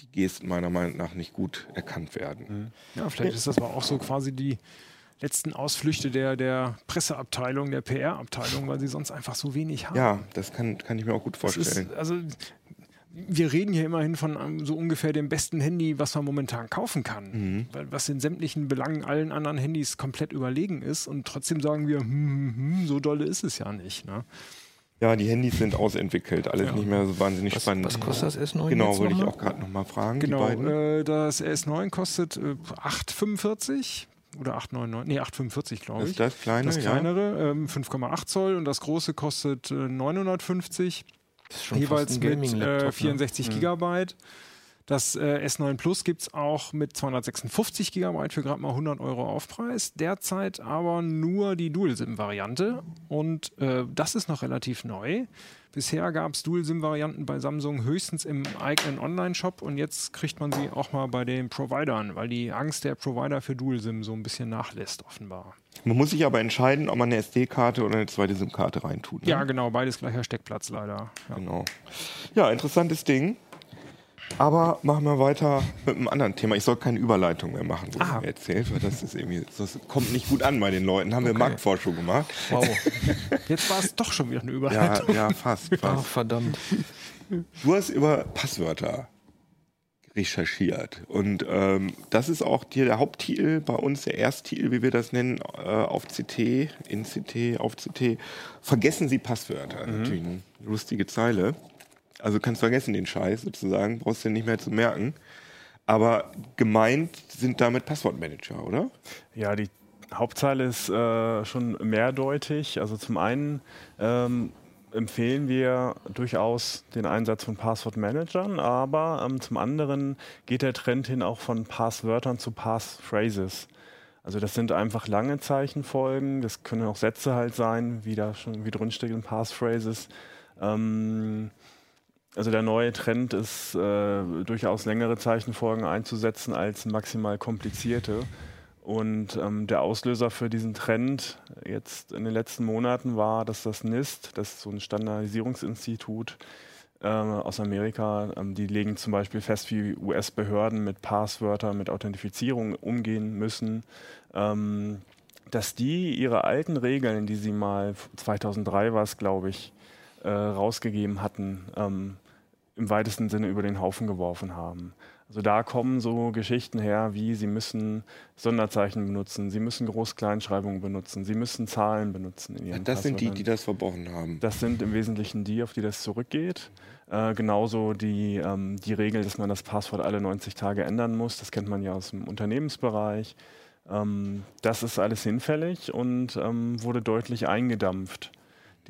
die Gesten meiner Meinung nach nicht gut erkannt werden. Ja, vielleicht ist das aber auch so quasi die letzten Ausflüchte der, der Presseabteilung, der PR-Abteilung, weil sie sonst einfach so wenig haben. Ja, das kann, kann ich mir auch gut vorstellen. ist, also wir reden hier immerhin von so ungefähr dem besten Handy, was man momentan kaufen kann. Mhm. Weil, was in sämtlichen Belangen allen anderen Handys komplett überlegen ist. Und trotzdem sagen wir, hm, hm, hm, so dolle ist es ja nicht. Ne? Ja, die Handys sind ausentwickelt, alles Ja. nicht mehr so wahnsinnig Was, spannend. was kostet das S9? Genau, wollte ich auch gerade nochmal fragen. die Genau, beiden. äh, das S9 kostet äh, 8,45 oder 8,99, nee, 8,45 glaube das ich. ist das kleine, Das ja. kleinere, ähm, 5,8 Zoll und das große kostet äh, 950, Das ist schon fast jeweils ein mit äh, ne? 64 Gigabyte. Das äh, S9 Plus gibt es auch mit 256 Gigabyte für gerade mal 100 Euro Aufpreis. Derzeit aber nur die Dual-SIM-Variante und äh, das ist noch relativ neu. Bisher gab es Dual-SIM-Varianten bei Samsung höchstens im eigenen Online-Shop und jetzt kriegt man sie auch mal bei den Providern, weil die Angst der Provider für Dual-SIM so ein bisschen nachlässt, offenbar. Man muss sich aber entscheiden, ob man eine SD-Karte oder eine zweite SIM-Karte reintut. Ne? Ja, genau, beides gleicher Steckplatz leider. Ja. Genau. Ja, interessantes Ding. Aber machen wir weiter mit einem anderen Thema. Ich soll keine Überleitung mehr machen, wo Ah. mir erzählt, weil das ist irgendwie, das kommt nicht gut an bei den Leuten. Haben wir Okay. Marktforschung gemacht. Wow. Jetzt war es doch schon wieder eine Ja, Überleitung. ja, fast, Ach, fast. verdammt. Du hast über Passwörter recherchiert. Und ähm, das ist auch dir der Haupttitel bei uns, der Ersttitel, wie wir das nennen, äh, auf CT, in CT, auf CT. Vergessen Sie Passwörter. Natürlich eine lustige Zeile. Also kannst vergessen den Scheiß sozusagen, brauchst du nicht mehr zu merken. Aber gemeint sind damit Passwortmanager, oder? Ja, die Hauptzeile ist äh, schon mehrdeutig. Also zum einen ähm, empfehlen wir durchaus den Einsatz von Passwortmanagern, aber ähm, zum anderen geht der Trend hin auch von Passwörtern zu Passphrases. Also das sind einfach lange Zeichenfolgen, das können auch Sätze halt sein, wie da schon wie drinsteht in Passphrases. Ähm, also der neue Trend ist äh, durchaus längere Zeichenfolgen einzusetzen als maximal komplizierte. Und ähm, der Auslöser für diesen Trend jetzt in den letzten Monaten war, dass das NIST, das ist so ein Standardisierungsinstitut äh, aus Amerika, ähm, die legen zum Beispiel fest, wie US-Behörden mit Passwörtern, mit Authentifizierung umgehen müssen, ähm, dass die ihre alten Regeln, die sie mal 2003 war es, glaube ich, äh, rausgegeben hatten, ähm, im weitesten Sinne über den Haufen geworfen haben. Also da kommen so Geschichten her, wie sie müssen Sonderzeichen benutzen, sie müssen Groß-Kleinschreibungen benutzen, sie müssen Zahlen benutzen in ihren Das sind die, die das verbrochen haben. Das sind im Wesentlichen die, auf die das zurückgeht. Äh, genauso die, ähm, die Regel, dass man das Passwort alle 90 Tage ändern muss. Das kennt man ja aus dem Unternehmensbereich. Ähm, das ist alles hinfällig und ähm, wurde deutlich eingedampft.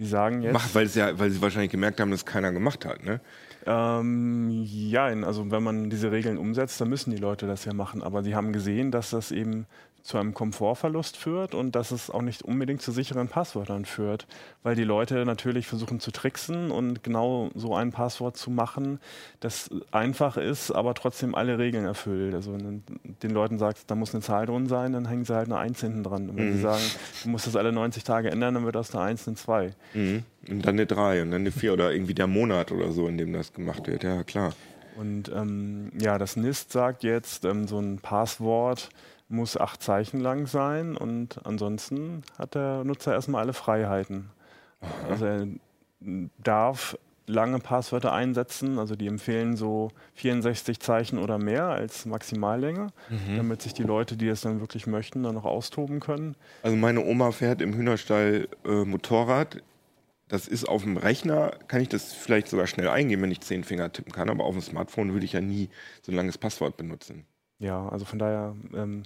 Die sagen jetzt. Macht, weil, ja, weil sie wahrscheinlich gemerkt haben, dass keiner gemacht hat, ne? Ähm, ja, also wenn man diese Regeln umsetzt, dann müssen die Leute das ja machen. Aber sie haben gesehen, dass das eben zu einem Komfortverlust führt und dass es auch nicht unbedingt zu sicheren Passwörtern führt, weil die Leute natürlich versuchen zu tricksen und genau so ein Passwort zu machen, das einfach ist, aber trotzdem alle Regeln erfüllt. Also den Leuten sagst, da muss eine Zahl drin sein, dann hängen sie halt eine Eins hinten dran. Und wenn mhm. sie sagen, du musst das alle 90 Tage ändern, dann wird aus einer Eins eine Zwei. Mhm. Und dann eine Drei und dann eine Vier oder irgendwie der Monat oder so, in dem das gemacht wird. Ja, klar. Und ähm, ja, das NIST sagt jetzt, ähm, so ein Passwort muss acht Zeichen lang sein und ansonsten hat der Nutzer erstmal alle Freiheiten. Also er darf lange Passwörter einsetzen, also die empfehlen so 64 Zeichen oder mehr als Maximallänge, mhm. damit sich die Leute, die es dann wirklich möchten, dann noch austoben können. Also meine Oma fährt im Hühnerstall äh, Motorrad. Das ist auf dem Rechner, kann ich das vielleicht sogar schnell eingeben, wenn ich zehn Finger tippen kann, aber auf dem Smartphone würde ich ja nie so ein langes Passwort benutzen. Ja, also von daher ähm,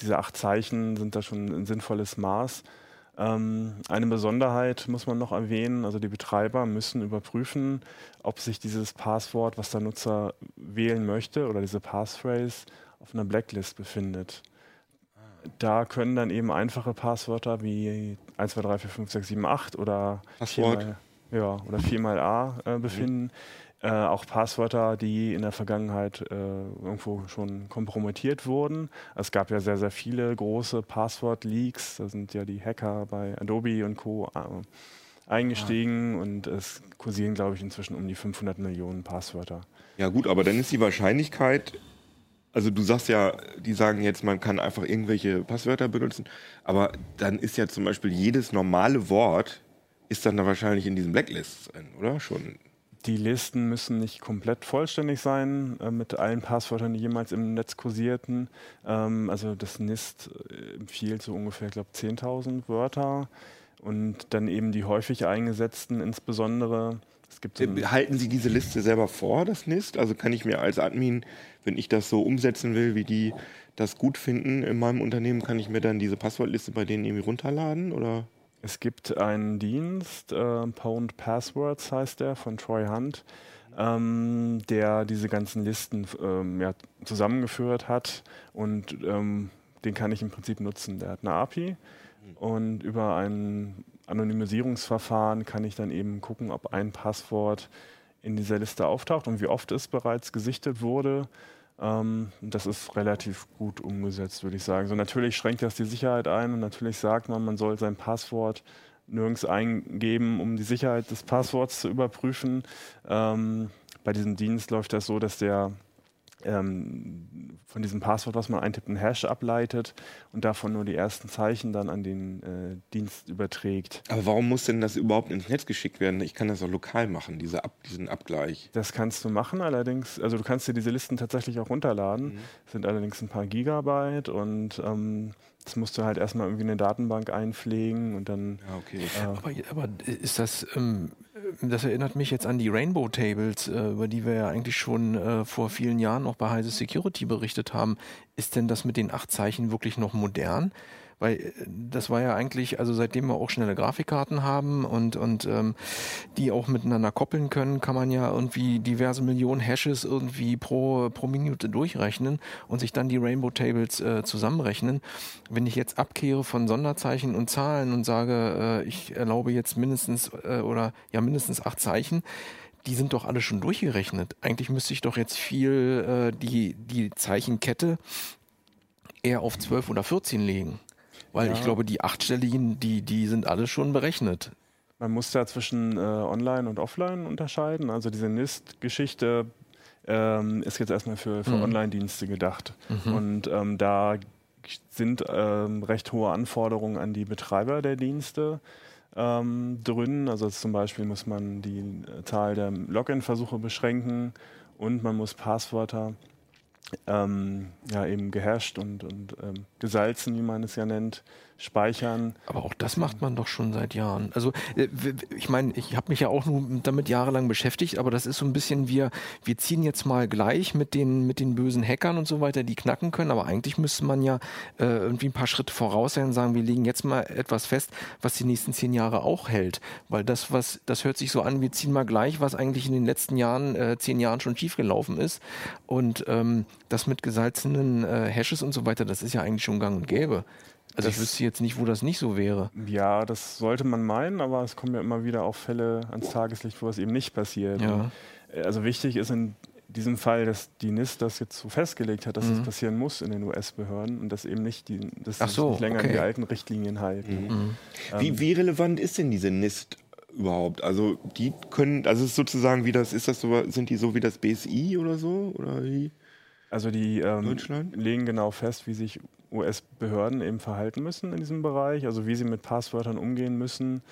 diese acht Zeichen sind da schon ein sinnvolles Maß. Ähm, eine Besonderheit muss man noch erwähnen, also die Betreiber müssen überprüfen, ob sich dieses Passwort, was der Nutzer wählen möchte, oder diese Passphrase auf einer Blacklist befindet. Da können dann eben einfache Passwörter wie 1, 2, 3, 4, 5, 6, 7, 8 oder Passwort. 4 mal, ja, oder 4 mal A äh, befinden. Mhm äh, auch Passwörter, die in der Vergangenheit äh, irgendwo schon kompromittiert wurden. Es gab ja sehr, sehr viele große Passwort-Leaks. Da sind ja die Hacker bei Adobe und Co. Äh, eingestiegen ah. und es kursieren, glaube ich, inzwischen um die 500 Millionen Passwörter. Ja gut, aber dann ist die Wahrscheinlichkeit, also du sagst ja, die sagen jetzt, man kann einfach irgendwelche Passwörter benutzen, aber dann ist ja zum Beispiel jedes normale Wort ist dann da wahrscheinlich in diesen Blacklists drin, oder? Schon die Listen müssen nicht komplett vollständig sein äh, mit allen Passwörtern, die jemals im Netz kursierten. Ähm, also das NIST äh, empfiehlt so ungefähr, ich glaube, 10.000 Wörter und dann eben die häufig eingesetzten, insbesondere. Es gibt so äh, Halten Sie diese Liste selber vor, das NIST? Also kann ich mir als Admin, wenn ich das so umsetzen will, wie die das gut finden in meinem Unternehmen, kann ich mir dann diese Passwortliste bei denen irgendwie runterladen oder? Es gibt einen Dienst, äh, Pwned Passwords heißt der, von Troy Hunt, ähm, der diese ganzen Listen ähm, ja, zusammengeführt hat und ähm, den kann ich im Prinzip nutzen. Der hat eine API und über ein Anonymisierungsverfahren kann ich dann eben gucken, ob ein Passwort in dieser Liste auftaucht und wie oft es bereits gesichtet wurde ähm, das ist relativ gut umgesetzt, würde ich sagen. So natürlich schränkt das die Sicherheit ein und natürlich sagt man, man soll sein Passwort nirgends eingeben, um die Sicherheit des Passworts zu überprüfen. Ähm, bei diesem Dienst läuft das so, dass der ähm, von diesem Passwort, was man eintippt, einen Hash ableitet und davon nur die ersten Zeichen dann an den äh, Dienst überträgt. Aber warum muss denn das überhaupt ins Netz geschickt werden? Ich kann das auch lokal machen, diese Ab diesen Abgleich. Das kannst du machen, allerdings, also du kannst dir diese Listen tatsächlich auch runterladen. Mhm. sind allerdings ein paar Gigabyte und ähm, das musst du halt erstmal irgendwie in eine Datenbank einpflegen und dann. Ja, okay. Äh, aber, aber, ist das, ähm, das erinnert mich jetzt an die Rainbow Tables, äh, über die wir ja eigentlich schon äh, vor vielen Jahren auch bei Heise Security berichtet haben. Ist denn das mit den acht Zeichen wirklich noch modern? Weil äh, das war ja eigentlich, also seitdem wir auch schnelle Grafikkarten haben und, und ähm, die auch miteinander koppeln können, kann man ja irgendwie diverse Millionen Hashes irgendwie pro, pro Minute durchrechnen und sich dann die Rainbow Tables äh, zusammenrechnen. Wenn ich jetzt abkehre von Sonderzeichen und Zahlen und sage, äh, ich erlaube jetzt mindestens äh, oder ja mindestens acht Zeichen, die sind doch alle schon durchgerechnet. Eigentlich müsste ich doch jetzt viel äh, die, die Zeichenkette eher auf 12 oder 14 legen. Weil Ja. ich glaube, die achtstelligen, die, die sind alle schon berechnet. Man muss da zwischen äh, Online und Offline unterscheiden. Also diese NIST-Geschichte ähm, ist jetzt erstmal für, für Mhm. Online-Dienste gedacht. Und ähm, da sind ähm, recht hohe Anforderungen an die Betreiber der Dienste ähm, drin. Also zum Beispiel muss man die äh, Zahl der Login-Versuche beschränken und man muss Passwörter ähm, ja eben gehasht und, und ähm, gesalzen, wie man es ja nennt, speichern. Aber auch das macht man doch schon seit Jahren. Also äh, ich meine, ich habe mich ja auch nur damit jahrelang beschäftigt, aber das ist so ein bisschen, wir, wir ziehen jetzt mal gleich mit den, mit den bösen Hackern und so weiter, die knacken können, aber eigentlich müsste man ja äh, irgendwie ein paar Schritte voraus sein und sagen, wir legen jetzt mal etwas fest, was die nächsten zehn Jahre auch hält. Weil das, was, das hört sich so an, wir ziehen mal gleich, was eigentlich in den letzten Jahren, äh, zehn Jahren schon schiefgelaufen ist. Und ähm, das mit gesalzenen äh, Hashes und so weiter, das ist ja eigentlich schon gang und gäbe. Also ich Das- wüsste jetzt nicht, wo das nicht so wäre. Ja, das sollte man meinen, aber es kommen ja immer wieder auch Fälle ans Tageslicht, wo es eben nicht passiert. Ja. Äh, Also wichtig ist in diesem Fall, dass die NIST das jetzt so festgelegt hat, dass das Mhm. passieren muss in den US-Behörden und dass eben nicht die, dass Ach sie sich so, nicht länger an okay. die alten Richtlinien halten. Mhm. Wie, wie relevant ist denn diese NIST überhaupt? Also die können, also es ist sozusagen wie das, ist das so, sind die so wie das BSI oder so? Oder wie? Also die ähm, legen genau fest, wie sich US-Behörden eben verhalten müssen in diesem Bereich, also wie sie mit Passwörtern umgehen müssen,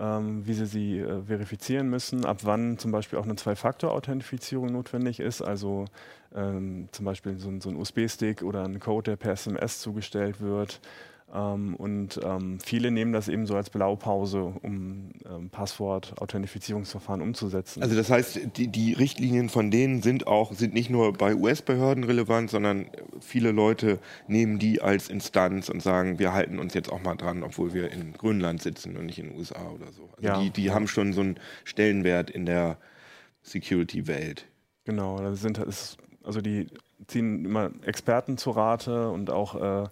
ähm, wie sie sie äh, verifizieren müssen, ab wann zum Beispiel auch eine Zwei-Faktor-Authentifizierung notwendig ist, also ähm, zum Beispiel so, so ein USB-Stick oder ein Code, der per SMS zugestellt wird. Ähm, und ähm, viele nehmen das eben so als Blaupause, um ähm, Passwort-Authentifizierungsverfahren umzusetzen. Also das heißt, die, die Richtlinien von denen sind auch, sind nicht nur bei US-Behörden relevant, sondern viele Leute nehmen die als Instanz und sagen, wir halten uns jetzt auch mal dran, obwohl wir in Grönland sitzen und nicht in den USA oder so. Also Ja, die, die haben schon so einen Stellenwert in der Security-Welt. Genau, da sind also die ziehen immer Experten zu Rate und auch äh,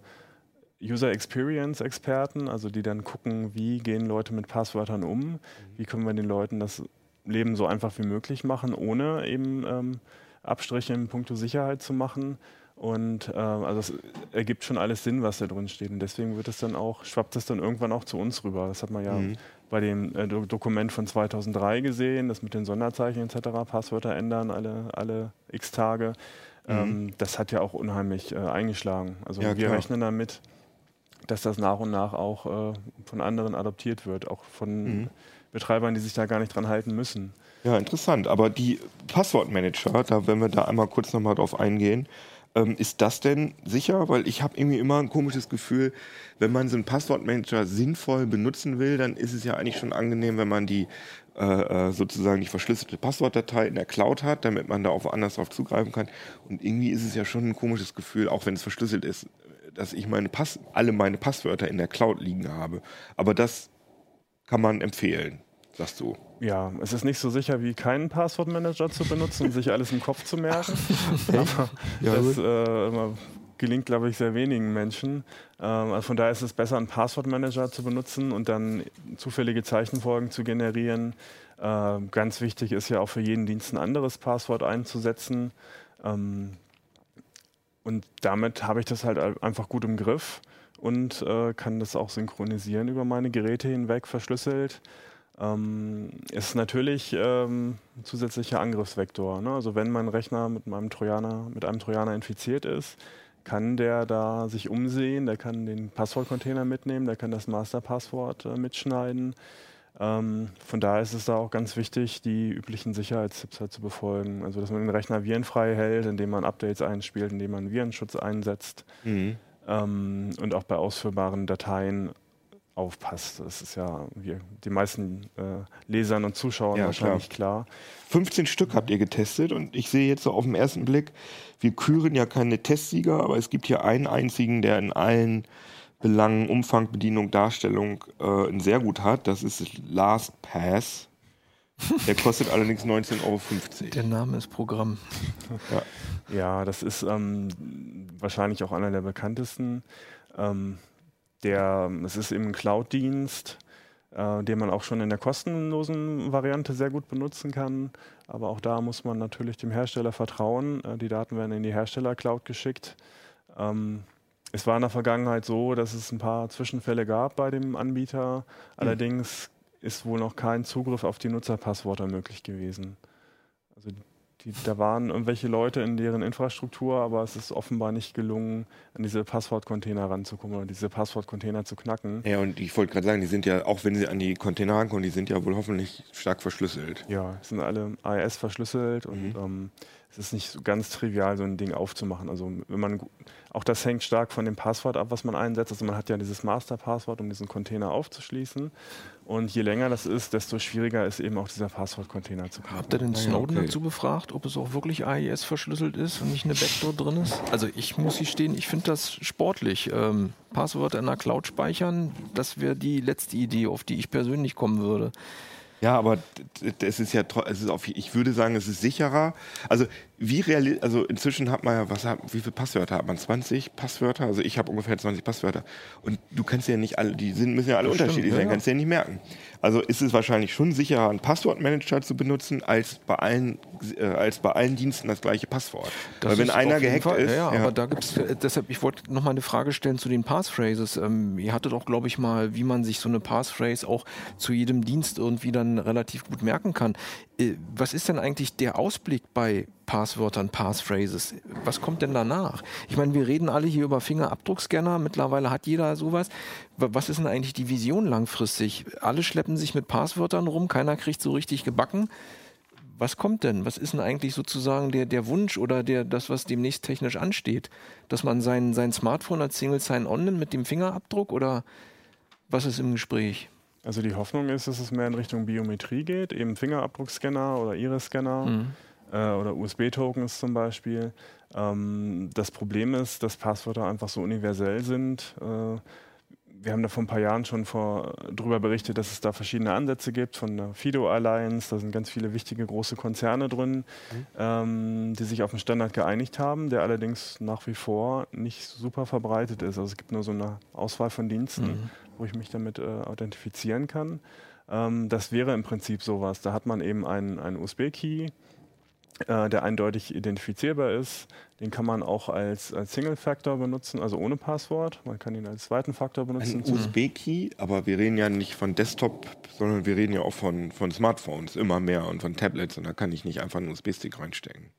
User Experience Experten, also die dann gucken, wie gehen Leute mit Passwörtern um, wie können wir den Leuten das Leben so einfach wie möglich machen, ohne eben ähm, Abstriche in puncto Sicherheit zu machen. Und äh, also es ergibt schon alles Sinn, was da drin steht. Und deswegen wird es dann auch, schwappt es dann irgendwann auch zu uns rüber. Das hat man ja Mhm. bei dem äh, Do Dokument von 2003 gesehen, das mit den Sonderzeichen etc., Passwörter ändern alle, alle x Tage. Ähm, das hat ja auch unheimlich äh, eingeschlagen. Also Ja, wir klar. rechnen damit, dass das nach und nach auch äh, von anderen adoptiert wird, auch von Mhm. Betreibern, die sich da gar nicht dran halten müssen. Ja, interessant. Aber die Passwortmanager, da wenn wir da einmal kurz nochmal drauf eingehen, ähm, ist das denn sicher? Weil ich habe irgendwie immer ein komisches Gefühl, wenn man so einen Passwortmanager sinnvoll benutzen will, dann ist es ja eigentlich schon angenehm, wenn man die äh, äh, sozusagen die verschlüsselte Passwortdatei in der Cloud hat, damit man da auch woanders drauf zugreifen kann. Und irgendwie ist es ja schon ein komisches Gefühl, auch wenn es verschlüsselt ist, dass ich meine Pass alle meine Passwörter in der Cloud liegen habe. Aber das kann man empfehlen, sagst du. Ja, es ist nicht so sicher wie keinen Passwortmanager zu benutzen und sich alles im Kopf zu merken. Aber Ja, das äh, gelingt, glaube ich, sehr wenigen Menschen. Ähm, also von daher ist es besser, einen Passwortmanager zu benutzen und dann zufällige Zeichenfolgen zu generieren. Ähm, ganz wichtig ist ja auch für jeden Dienst ein anderes Passwort einzusetzen. Ähm, und damit habe ich das halt ein- einfach gut im Griff und äh, kann das auch synchronisieren über meine Geräte hinweg verschlüsselt. Ähm, ist natürlich ähm, ein zusätzlicher Angriffsvektor. Ne? Also wenn mein Rechner mit meinem Trojaner, mit einem Trojaner infiziert ist, kann der da sich umsehen, der kann den Passwortcontainer mitnehmen, der kann das Masterpasswort äh, mitschneiden. Ähm, von daher ist es da auch ganz wichtig, die üblichen Sicherheitstipps halt zu befolgen. Also dass man den Rechner virenfrei hält, indem man Updates einspielt, indem man Virenschutz einsetzt Mhm. ähm, und auch bei ausführbaren Dateien aufpasst. Das ist ja wir, die meisten äh, Lesern und Zuschauern Ja, wahrscheinlich klar. 15 Stück habt ihr getestet und ich sehe jetzt so auf den ersten Blick, wir küren ja keine Testsieger, aber es gibt hier einen einzigen, der in allen Belangen, Umfang, Bedienung, Darstellung äh, sehr gut hat. Das ist LastPass. Der kostet allerdings 19,50 Euro. Der Name ist Programm. Ja, das ist ähm, wahrscheinlich auch einer der bekanntesten. Ähm, der, es ist eben ein Cloud-Dienst, äh, den man auch schon in der kostenlosen Variante sehr gut benutzen kann. Aber auch da muss man natürlich dem Hersteller vertrauen. Äh, die Daten werden in die Hersteller-Cloud geschickt. Ähm, es war in der Vergangenheit so, dass es ein paar Zwischenfälle gab bei dem Anbieter. Allerdings ist wohl noch kein Zugriff auf die Nutzerpasswörter möglich gewesen. Also die, da waren irgendwelche Leute in deren Infrastruktur, aber es ist offenbar nicht gelungen, an diese Passwortcontainer ranzukommen oder diese Passwortcontainer zu knacken. Ja, und ich wollte gerade sagen, die sind ja, auch wenn sie an die Container rankommen, die sind ja wohl hoffentlich stark verschlüsselt. Ja, sind alle AES verschlüsselt Mhm. und ähm, es ist nicht so ganz trivial, so ein Ding aufzumachen. Also wenn man auch das hängt stark von dem Passwort ab, was man einsetzt. Also man hat ja dieses Masterpasswort, um diesen Container aufzuschließen. Und je länger das ist, desto schwieriger ist eben auch dieser Passwortcontainer zu knacken. Habt ihr den ja, Snowden okay. dazu befragt, ob es auch wirklich AES verschlüsselt ist und nicht eine Backdoor drin ist? Also ich muss hier stehen, ich finde das sportlich. Ähm, Passwörter in der Cloud speichern, das wäre die letzte Idee, auf die ich persönlich kommen würde. Ja, aber es ist ja, es ist auf, ich würde sagen, es ist sicherer. Also wie reali also inzwischen hat man ja, was hat, wie viele Passwörter hat man? 20 Passwörter? Also ich habe ungefähr 20 Passwörter. Und du kannst ja nicht alle, die sind, müssen ja alle Das stimmt, unterschiedlich ja, sein, ja. kannst du ja nicht merken. Also ist es wahrscheinlich schon sicherer, einen Passwortmanager zu benutzen, als bei allen, äh, als bei allen Diensten das gleiche Passwort. Das Weil wenn einer gehackt Fall- ist, Ja, ja. aber da gibt's äh, deshalb, ich wollte noch mal eine Frage stellen zu den Passphrases. Ähm, ihr hattet auch, glaube ich, mal, wie man sich so eine Passphrase auch zu jedem Dienst irgendwie dann relativ gut merken kann. Äh, was ist denn eigentlich der Ausblick bei Passwörtern, Passphrases? Was kommt denn danach? Ich meine, wir reden alle hier über Fingerabdruckscanner. Mittlerweile hat jeder sowas. Wa- Was ist denn eigentlich die Vision langfristig? Alle schleppen sich mit Passwörtern rum, keiner kriegt so richtig gebacken. Was kommt denn? Was ist denn eigentlich sozusagen der, der Wunsch oder der, das, was demnächst technisch ansteht? Dass man sein, sein Smartphone als Single Sign-On mit dem Fingerabdruck oder was ist im Gespräch? Also die Hoffnung ist, dass es mehr in Richtung Biometrie geht, eben Fingerabdruckscanner oder Iris-Scanner äh, oder USB-Tokens zum Beispiel. Ähm, das Problem ist, dass Passwörter einfach so universell sind. Äh, wir haben da vor ein paar Jahren schon vor, drüber berichtet, dass es da verschiedene Ansätze gibt von der FIDO Alliance. Da sind ganz viele wichtige große Konzerne drin, ähm, die sich auf einen Standard geeinigt haben, der allerdings nach wie vor nicht super verbreitet ist. Also es gibt nur so eine Auswahl von Diensten, wo ich mich damit äh, authentifizieren kann. Ähm, das wäre im Prinzip sowas. Da hat man eben einen, einen USB-Key, äh, der eindeutig identifizierbar ist. Den kann man auch als, als Single-Factor benutzen, also ohne Passwort. Man kann ihn als zweiten Faktor benutzen. Ein USB-Key, aber wir reden ja nicht von Desktop, sondern wir reden ja auch von, von Smartphones immer mehr und von Tablets und da kann ich nicht einfach einen USB-Stick reinstecken.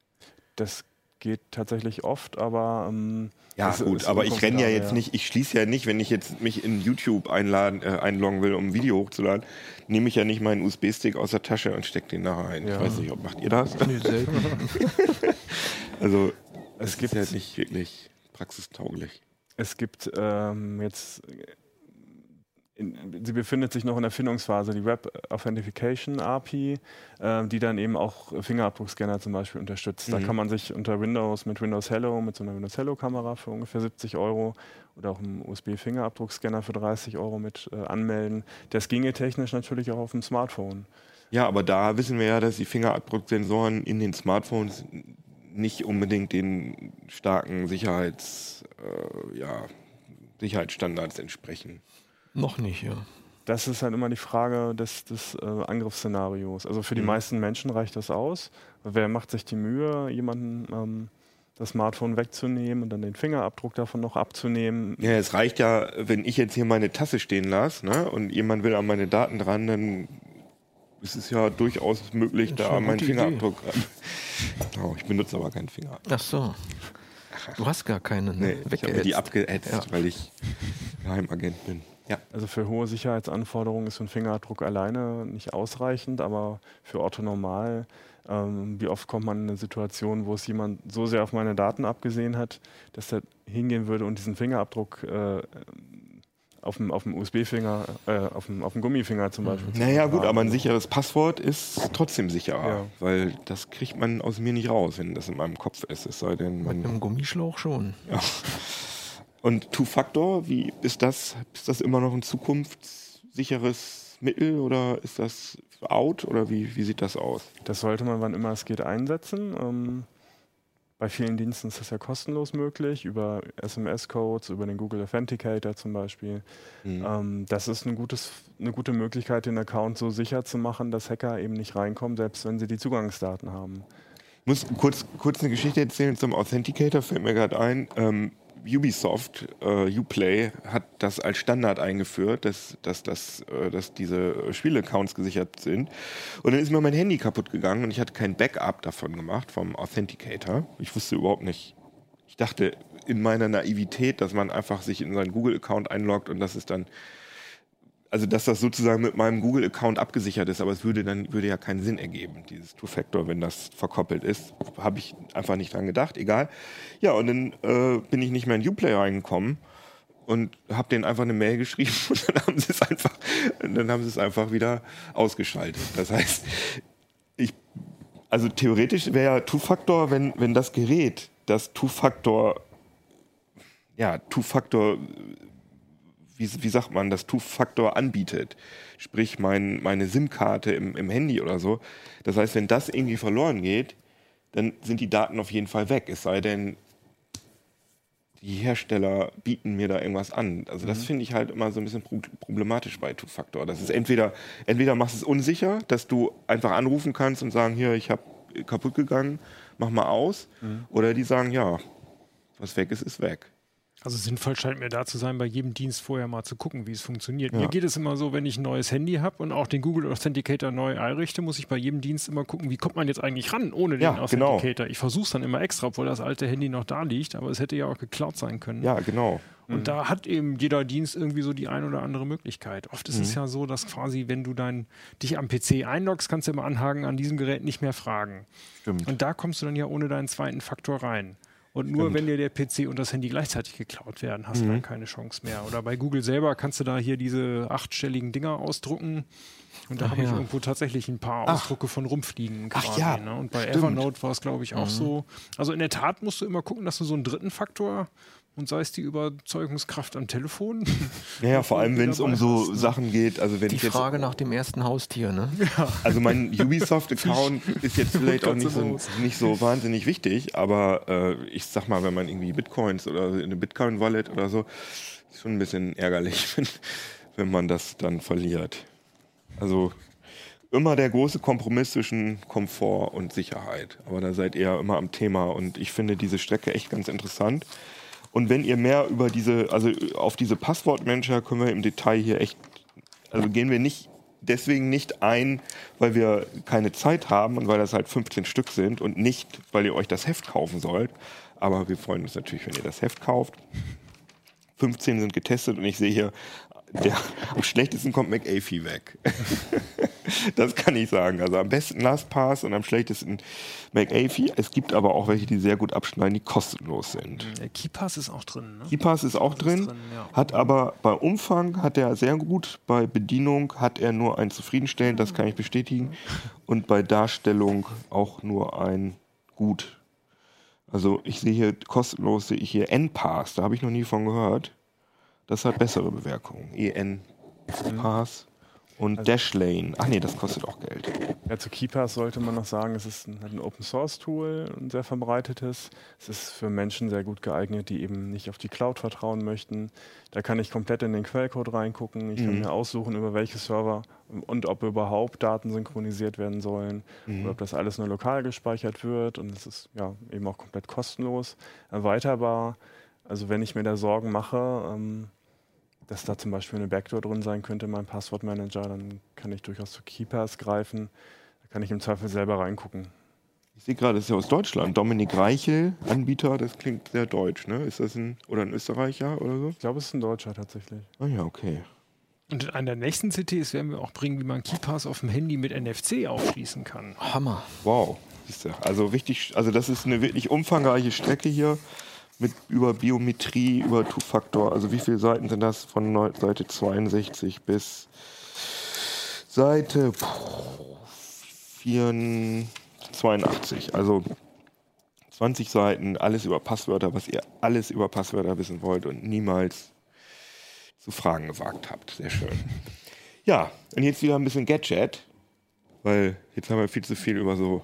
Das geht tatsächlich oft, aber ähm, Ja, es gut, ist aber ich renne ja jetzt nicht, ich schließe ja nicht, wenn ich jetzt mich in YouTube einladen, äh, einloggen will, um ein Video hochzuladen, nehme ich ja nicht meinen USB-Stick aus der Tasche und stecke den nachher ein. Ja. Ich weiß nicht, ob macht ihr das? Nee, selten. Also, Es es gibt- gibt ja nicht wirklich praxistauglich. Es gibt ähm, jetzt, in, sie befindet sich noch in der Findungsphase, die Web Authentication API, äh, die dann eben auch Fingerabdruckscanner zum Beispiel unterstützt. Da Mhm. kann man sich unter Windows mit Windows Hello, mit so einer Windows Hello Kamera für ungefähr 70 Euro oder auch einem USB-Fingerabdruckscanner für 30 Euro mit äh, anmelden. Das ginge technisch natürlich auch auf dem Smartphone. Ja, aber da wissen wir ja, dass die Fingerabdrucksensoren in den Smartphones nicht unbedingt den starken Sicherheits, äh, ja, Sicherheitsstandards entsprechen. Noch nicht, ja. Das ist halt immer die Frage des, des äh, Angriffsszenarios. Also für die Mhm. meisten Menschen reicht das aus. Wer macht sich die Mühe, jemanden ähm, das Smartphone wegzunehmen und dann den Fingerabdruck davon noch abzunehmen? Ja, es reicht ja, wenn ich jetzt hier meine Tasse stehen lasse ne, und jemand will an meine Daten dran, dann ist es ja durchaus möglich, da eine meinen. Fingerabdruck. oh, ich benutze aber keinen Finger. Ach so. Du hast gar keine, Nee, ne? ich habe die abgeätzt, Ja. weil ich Geheimagent bin. Ja. Also für hohe Sicherheitsanforderungen ist so ein Fingerabdruck alleine nicht ausreichend, aber für Otto normal, ähm, wie oft kommt man in eine Situation, wo es jemand so sehr auf meine Daten abgesehen hat, dass er hingehen würde und diesen Fingerabdruck äh, auf dem, auf dem USB-Finger, äh, auf, dem, auf dem Gummifinger zum Beispiel. zu Naja, gut, aber ein sicheres Passwort ist trotzdem sicherer, Ja. weil das kriegt man aus mir nicht raus, wenn das in meinem Kopf ist. Es sei denn, Mit man. einem Gummischlauch schon. Und Two-Factor, wie ist das? Ist das immer noch ein zukunftssicheres Mittel oder ist das out oder wie, wie sieht das aus? Das sollte man, wann immer es geht, einsetzen. Ähm, bei vielen Diensten ist das ja kostenlos möglich, über SMS-Codes, über den Google Authenticator zum Beispiel. Mhm. Ähm, das ist ein gutes, eine gute Möglichkeit, den Account so sicher zu machen, dass Hacker eben nicht reinkommen, selbst wenn sie die Zugangsdaten haben. Muss kurz, kurz eine Geschichte erzählen zum Authenticator, fällt mir gerade ein. Ähm, Ubisoft, äh, Uplay, hat das als Standard eingeführt, dass, dass, dass, äh, dass diese Spielaccounts gesichert sind. Und dann ist mir mein Handy kaputt gegangen und ich hatte kein Backup davon gemacht, vom Authenticator. Ich wusste überhaupt nicht. Ich dachte in meiner Naivität, dass man einfach sich in seinen Google-Account einloggt und das ist dann also dass das sozusagen mit meinem Google-Account abgesichert ist, aber es würde dann würde ja keinen Sinn ergeben, dieses Two-Factor, wenn das verkoppelt ist. Habe ich einfach nicht dran gedacht, egal. Ja, und dann äh, bin ich nicht mehr in Uplay reingekommen und habe denen einfach eine Mail geschrieben und dann haben sie es einfach, dann haben sie es einfach wieder ausgeschaltet. Das heißt, ich, also theoretisch wäre ja Two-Factor, wenn, wenn das Gerät das Two-Factor, ja, Two-Factor wie, wie sagt man, das Two-Faktor anbietet. Sprich, mein, meine SIM-Karte im, im Handy oder so. Das heißt, wenn das irgendwie verloren geht, dann sind die Daten auf jeden Fall weg. Es sei denn, die Hersteller bieten mir da irgendwas an. Also das finde ich halt immer so ein bisschen pro problematisch bei Two-Factor. Das ist entweder, entweder machst du es unsicher, dass du einfach anrufen kannst und sagen, hier, ich habe kaputt gegangen, mach mal aus. Oder die sagen, ja, was weg ist, ist weg. Also sinnvoll scheint mir da zu sein, bei jedem Dienst vorher mal zu gucken, wie es funktioniert. Ja. Mir geht es immer so, wenn ich ein neues Handy habe und auch den Google Authenticator neu einrichte, muss ich bei jedem Dienst immer gucken, wie kommt man jetzt eigentlich ran ohne den Ja, genau. Authenticator. Ich versuche es dann immer extra, obwohl das alte Handy noch da liegt, aber es hätte ja auch geklaut sein können. Ja, genau. Und da hat eben jeder Dienst irgendwie so die ein oder andere Möglichkeit. Oft ist es ja so, dass quasi, wenn du dein, dich am PC einloggst, kannst du immer anhaken, an diesem Gerät nicht mehr fragen. Stimmt. Und da kommst du dann ja ohne deinen zweiten Faktor rein. Und nur Stimmt. wenn dir der PC und das Handy gleichzeitig geklaut werden, hast du dann keine Chance mehr. Oder bei Google selber kannst du da hier diese achtstelligen Dinger ausdrucken. Und da habe ich ja. irgendwo tatsächlich ein paar Ach. Ausdrucke von rumfliegen Ach quasi. ja, ne? Und bei stimmt. Evernote war es, glaube ich, auch so. Also in der Tat musst du immer gucken, dass du so einen dritten Faktor und sei es die Überzeugungskraft am Telefon. Naja, vor allem, wenn es um so hast, ne? Sachen geht, also wenn Die ich jetzt, Frage nach dem ersten Haustier, ne? also mein Ubisoft-Account ist jetzt vielleicht auch nicht so, nicht so wahnsinnig wichtig, aber äh, ich sag mal, wenn man irgendwie Bitcoins oder eine Bitcoin-Wallet oder so, ist schon ein bisschen ärgerlich, wenn, wenn man das dann verliert. Also immer der große Kompromiss zwischen Komfort und Sicherheit. Aber da seid ihr immer am Thema und ich finde diese Strecke echt ganz interessant. Und wenn ihr mehr über diese, also auf diese Passwortmanager können wir im Detail hier echt, also gehen wir nicht deswegen nicht ein, weil wir keine Zeit haben und weil das halt 15 Stück sind und nicht, weil ihr euch das Heft kaufen sollt. Aber wir freuen uns natürlich, wenn ihr das Heft kauft. 15 sind getestet und ich sehe hier, der, am schlechtesten kommt McAfee weg. das kann ich sagen. Also am besten LastPass und am schlechtesten McAfee. Es gibt aber auch welche, die sehr gut abschneiden, die kostenlos sind. Der KeyPass ist auch drin. Ne? KeyPass ist auch drin, drin, ja. hat aber bei Umfang hat er sehr gut, bei Bedienung hat er nur ein zufriedenstellend, das kann ich bestätigen, und bei Darstellung auch nur ein gut. Also ich sehe hier kostenlos, sehe ich hier NPass, da habe ich noch nie von gehört. Das hat bessere Bewerkungen. EN Pass und Dashlane. Ach nee, das kostet auch Geld. Ja, zu KeePass sollte man noch sagen, es ist ein, ein Open Source Tool, ein sehr verbreitetes. Es ist für Menschen sehr gut geeignet, die eben nicht auf die Cloud vertrauen möchten. Da kann ich komplett in den Quellcode reingucken. Ich kann mir aussuchen, über welche Server und ob überhaupt Daten synchronisiert werden sollen oder ob das alles nur lokal gespeichert wird. Und es ist ja eben auch komplett kostenlos, erweiterbar. Also wenn ich mir da Sorgen mache, ähm, dass da zum Beispiel eine Backdoor drin sein könnte in meinem Passwortmanager, dann kann ich durchaus zu KeyPass greifen. Da kann ich im Zweifel selber reingucken. Ich sehe gerade, das ist ja aus Deutschland. Dominik Reichel, Anbieter, das klingt sehr deutsch, ne? Ist das ein oder ein Österreicher oder so? Ich glaube, es ist ein Deutscher tatsächlich. Ah ja, okay. Und in einer der nächsten CTs werden wir auch bringen, wie man KeyPass auf dem Handy mit NFC aufschließen kann. Hammer. Wow. Siehst du, Also richtig, also das ist eine wirklich umfangreiche Strecke hier mit über Biometrie, über Two-Factor. Also wie viele Seiten sind das von Seite 62 bis Seite puh, 84, 82. Also 20 Seiten, alles über Passwörter, was ihr alles über Passwörter wissen wollt und niemals zu fragen gewagt habt. Sehr schön. Ja, und jetzt wieder ein bisschen Gadget, weil jetzt haben wir viel zu viel über so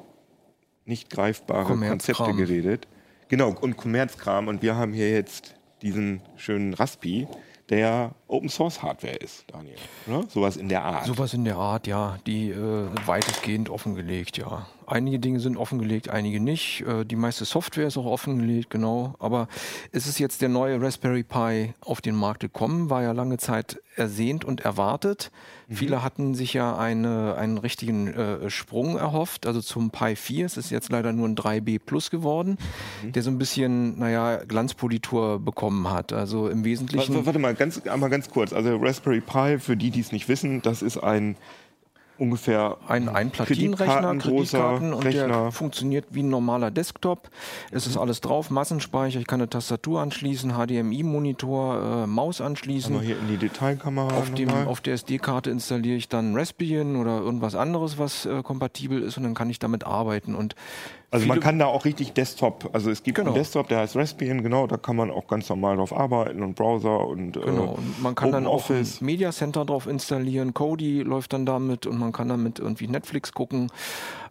nicht greifbare. Konzepte geredet. Genau, und Kommerzkram. Und wir haben hier jetzt diesen schönen Raspi, der Open Source Hardware ist, Daniel. Oder? Sowas in der Art. Sowas in der Art, ja, die äh, weitestgehend offengelegt, ja. Einige Dinge sind offengelegt, einige nicht. Äh, die meiste Software ist auch offengelegt, genau. Aber es ist jetzt der neue Raspberry Pi auf den Markt gekommen, war ja lange Zeit ersehnt und erwartet. Viele hatten sich ja eine, einen richtigen äh, Sprung erhofft, also zum Pi 4. Es ist jetzt leider nur ein 3B Plus geworden, der so ein bisschen, naja, Glanzpolitur bekommen hat. Also im Wesentlichen. Warte, warte mal, ganz, einmal ganz kurz. Also Raspberry Pi, für die, die es nicht wissen, das ist ein ungefähr ein Einplatinenrechner, Kreditkartengroßer Kreditkarten und Rechner. der funktioniert wie ein normaler Desktop. Es ist alles drauf, Massenspeicher, ich kann eine Tastatur anschließen, HDMI-Monitor, äh, Maus anschließen. Mal hier in die Detailkamera Auf, dem, auf der SD-Karte installiere ich dann Raspbian oder irgendwas anderes, was äh, kompatibel ist und dann kann ich damit arbeiten. Und Also man kann da auch richtig Desktop, also es gibt Genau. einen Desktop, der heißt Raspbian, genau, da kann man auch ganz normal drauf arbeiten und Browser und äh, Genau, und man kann dann auch ein OpenOffice. Media Center drauf installieren, Kodi läuft dann damit und man kann damit irgendwie Netflix gucken.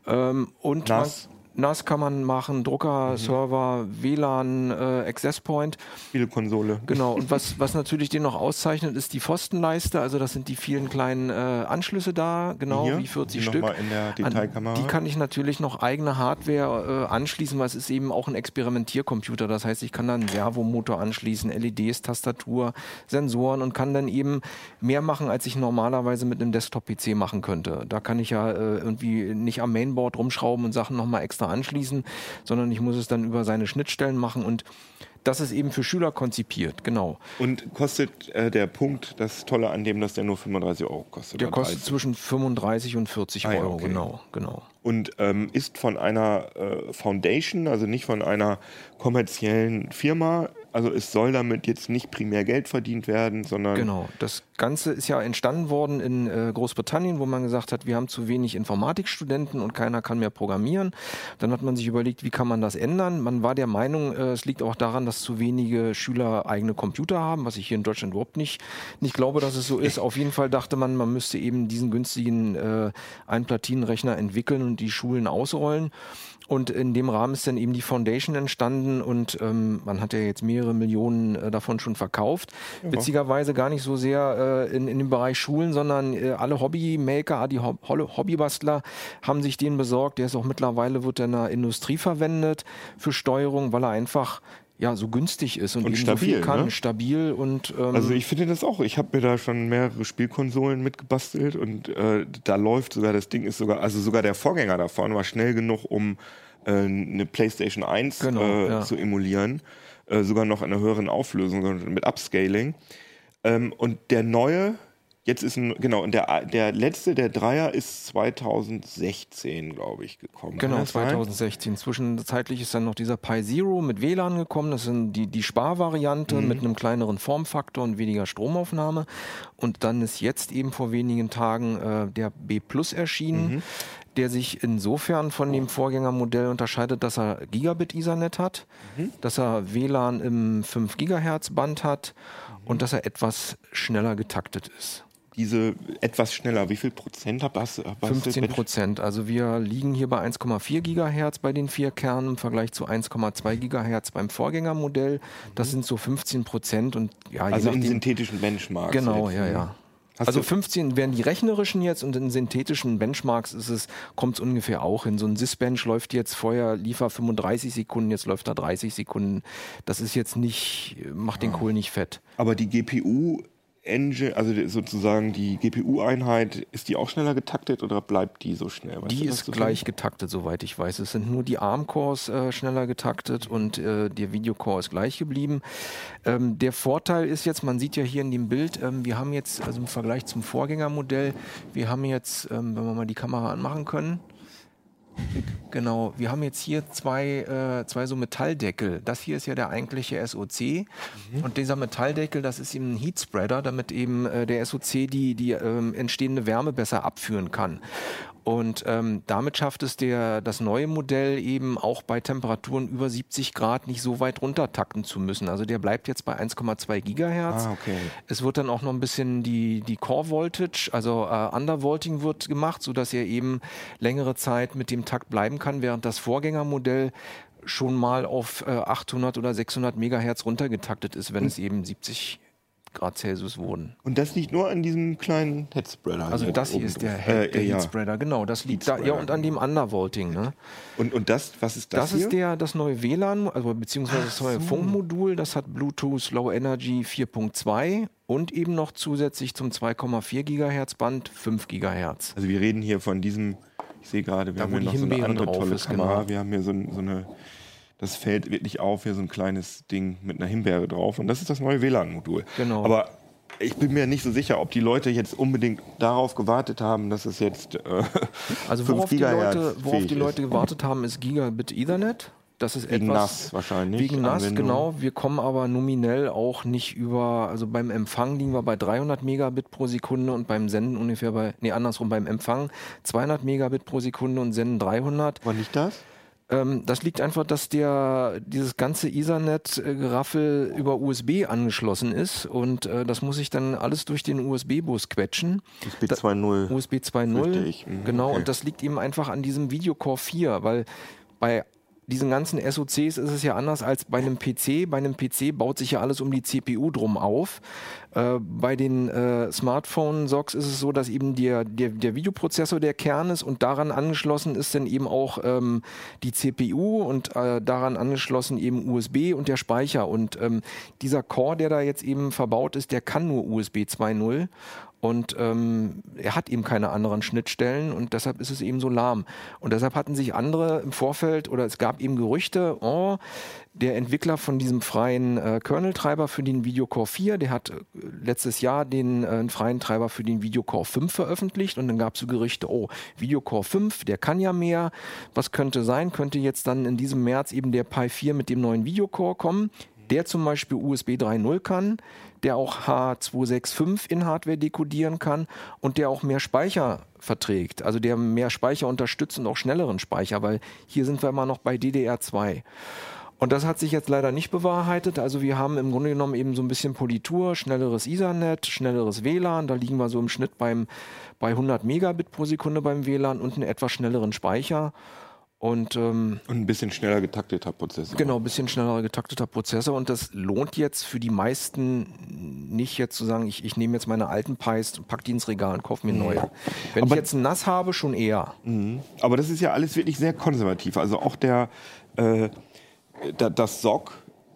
Ähm, und NAS. Man, NAS kann man machen, Drucker, Server, WLAN, äh, Access Point. Spielekonsole. Genau, und was, was natürlich den noch auszeichnet, ist die Pfostenleiste. Also das sind die vielen kleinen äh, Anschlüsse da, genau Hier, wie 40 die Stück. in der Detailkamera. An die kann ich natürlich noch eigene Hardware äh, anschließen, weil es ist eben auch ein Experimentiercomputer. Das heißt, ich kann dann einen Servomotor anschließen, LEDs, Tastatur, Sensoren und kann dann eben mehr machen, als ich normalerweise mit einem Desktop-PC machen könnte. Da kann ich ja äh, irgendwie nicht am Mainboard rumschrauben und Sachen nochmal extra anschließen, sondern ich muss es dann über seine Schnittstellen machen und das ist eben für Schüler konzipiert, genau. Und kostet äh, der Punkt, das Tolle an dem, dass der nur 35 Euro kostet. Der kostet 30. zwischen 35 und 40 Ah Euro, okay. genau, genau. und ähm, ist von einer äh, Foundation, also nicht von einer kommerziellen Firma. Also es soll damit jetzt nicht primär Geld verdient werden, sondern Genau. Das Ganze ist ja entstanden worden in äh, Großbritannien, wo man gesagt hat, wir haben zu wenig Informatikstudenten und keiner kann mehr programmieren. Dann hat man sich überlegt, wie kann man das ändern? Man war der Meinung, äh, es liegt auch daran, dass zu wenige Schüler eigene Computer haben, was ich hier in Deutschland überhaupt nicht, nicht glaube, dass es so ist. Auf jeden Fall dachte man, man müsste eben diesen günstigen äh, Einplatinenrechner entwickeln und die Schulen ausrollen. Und in dem Rahmen ist dann eben die Foundation entstanden und ähm, man hat ja jetzt mehrere Millionen äh, davon schon verkauft. Witzigerweise gar nicht so sehr äh, in, in dem Bereich Schulen, sondern äh, alle Hobbymaker, die Hob Hobbybastler haben sich den besorgt. Der ist auch mittlerweile, wird in der Industrie verwendet für Steuerung, weil er einfach ja so günstig ist und, Und eben so viel stabil, kann, ne? stabil und ähm, Also ich finde das auch. Ich habe mir da schon mehrere Spielkonsolen mitgebastelt und äh, da läuft sogar das Ding ist sogar, also sogar der Vorgänger davon war schnell genug, um äh, eine PlayStation 1 Genau, äh, ja. zu emulieren, äh, sogar noch in einer höheren Auflösung mit Upscaling. Ähm, und der neue, jetzt ist ein, genau, und der, der letzte, der Dreier ist 2016, glaube ich, gekommen. Genau, das sein? 2016. Zwischenzeitlich ist dann noch dieser Pi Zero mit WLAN gekommen. Das sind die, die Sparvariante Mhm. mit einem kleineren Formfaktor und weniger Stromaufnahme. Und dann ist jetzt eben vor wenigen Tagen äh, der B Plus erschienen, Mhm. der sich insofern von dem Vorgängermodell unterscheidet, dass er Gigabit Ethernet hat, Mhm. dass er WLAN im 5 Gigahertz Band hat Mhm. und dass er etwas schneller getaktet ist. Diese etwas schneller, wie viel Prozent hast hast du? 15 Prozent. Also wir liegen hier bei 1,4 Gigahertz bei den vier Kernen im Vergleich zu 1,2 Gigahertz beim Vorgängermodell. Das sind so 15 Prozent und ja, Also in nachdem- synthetischen Benchmarks. Genau, jetzt, ja, ne? ja. Hast also du- 15 wären die rechnerischen jetzt und in synthetischen Benchmarks ist es, kommt es ungefähr auch hin. So ein Sysbench läuft jetzt vorher, liefer 35 Sekunden, jetzt läuft er 30 Sekunden. Das ist jetzt nicht, macht den Kohl nicht fett. Aber die GPU Engine, also sozusagen die GPU-Einheit, ist die auch schneller getaktet oder bleibt die so schnell? Weißt Die du ist gleich getaktet, soweit ich weiß. Es sind nur die ARM-Cores äh, schneller getaktet und äh, der Videocore ist gleich geblieben. Ähm, der Vorteil ist jetzt, man sieht ja hier in dem Bild, ähm, wir haben jetzt, also im Vergleich zum Vorgängermodell, wir haben jetzt, ähm, wenn wir mal die Kamera anmachen können, Genau, wir haben jetzt hier zwei, äh, zwei so Metalldeckel. Das hier ist ja der eigentliche SOC und dieser Metalldeckel, das ist eben ein Heatspreader, damit eben äh, der SOC die, die ähm, entstehende Wärme besser abführen kann. Und ähm, damit schafft es der, das neue Modell eben auch bei Temperaturen über 70 Grad nicht so weit runtertakten zu müssen. Also der bleibt jetzt bei 1,2 Gigahertz. Ah, okay. Es wird dann auch noch ein bisschen die, die Core Voltage, also äh, Undervolting wird gemacht, sodass er eben längere Zeit mit dem Takt bleiben kann, während das Vorgängermodell schon mal auf äh, 800 oder 600 Megahertz runtergetaktet ist, wenn es eben 70 Grad Celsius wurden. Und das liegt nur an diesem kleinen Headspreader. Also das hier ist der, drauf. Head, der äh, ja. Heatspreader, genau, das liegt da, ja und an dem Undervolting, ne? Und, und das, was ist das, Das, hier? ist der, das neue WLAN, also beziehungsweise das neue Funkmodul, das hat Bluetooth Low Energy 4.2 und eben noch zusätzlich zum 2,4 Gigahertz Band 5 Gigahertz. Also wir reden hier von diesem, ich sehe gerade, wir Da, haben hier noch so eine Himbeeren andere tolle ist, Kamera. genau. Wir haben hier so, so eine, das fällt wirklich auf, hier so ein kleines Ding mit einer Himbeere drauf. Und das ist das neue WLAN-Modul. Genau. Aber ich bin mir nicht so sicher, ob die Leute jetzt unbedingt darauf gewartet haben, dass es jetzt äh, Also 5 worauf die, Leute, worauf die. Leute gewartet haben, ist Gigabit Ethernet. Das ist Wegen etwas NAS wahrscheinlich. Wegen NAS, genau. Wir kommen aber nominell auch nicht über, also beim Empfang liegen wir bei 300 Megabit pro Sekunde und beim Senden ungefähr bei, nee, andersrum, beim Empfang 200 Megabit pro Sekunde und Senden 300. War nicht das? Ähm, das liegt einfach, dass der, dieses ganze Ethernet-Geraffel über USB angeschlossen ist und äh, das muss ich dann alles durch den USB-Bus quetschen. USB 2.0. USB Fürchte 2.0. ich. Mhm, Genau, okay. und das liegt eben einfach an diesem Videocore 4, weil bei diesen ganzen SoCs ist es ja anders als bei einem PC. Bei einem PC baut sich ja alles um die CPU drum auf. Äh, bei den äh, Smartphone-SOCs ist es so, dass eben der, der, der Videoprozessor der Kern ist und daran angeschlossen ist dann eben auch ähm, die CPU und äh, daran angeschlossen eben USB und der Speicher. Und ähm, dieser Core, der da jetzt eben verbaut ist, der kann nur USB 2.0 und ähm, er hat eben keine anderen Schnittstellen und deshalb ist es eben so lahm. Und deshalb hatten sich andere im Vorfeld oder es gab eben Gerüchte, oh, der Entwickler von diesem freien äh, Kernel-Treiber für den Videocore 4, der hat äh, letztes Jahr den äh, freien Treiber für den Videocore 5 veröffentlicht und dann gab es so Gerüchte, oh, Videocore 5, der kann ja mehr. Was könnte sein? Könnte jetzt dann in diesem März eben der Pi 4 mit dem neuen Videocore kommen? Der zum Beispiel USB 3.0 kann, der auch H265 in Hardware dekodieren kann und der auch mehr Speicher verträgt. Also der mehr Speicher unterstützt und auch schnelleren Speicher, weil hier sind wir immer noch bei DDR2. Und das hat sich jetzt leider nicht bewahrheitet. Also wir haben im Grunde genommen eben so ein bisschen Politur, schnelleres Ethernet, schnelleres WLAN. Da liegen wir so im Schnitt beim, bei 100 Megabit pro Sekunde beim WLAN und einen etwas schnelleren Speicher. Und ähm, Und ein bisschen schneller getakteter Prozessor. Genau, ein bisschen schneller getakteter Prozessor und das lohnt jetzt für die meisten nicht jetzt zu sagen, ich, ich nehme jetzt meine alten Pies, pack die ins Regal und kaufe mir neue. Wenn ich Aber- jetzt ein NAS habe, schon eher. Mhm. Aber das ist ja alles wirklich sehr konservativ. Also auch der, äh, da, das SOC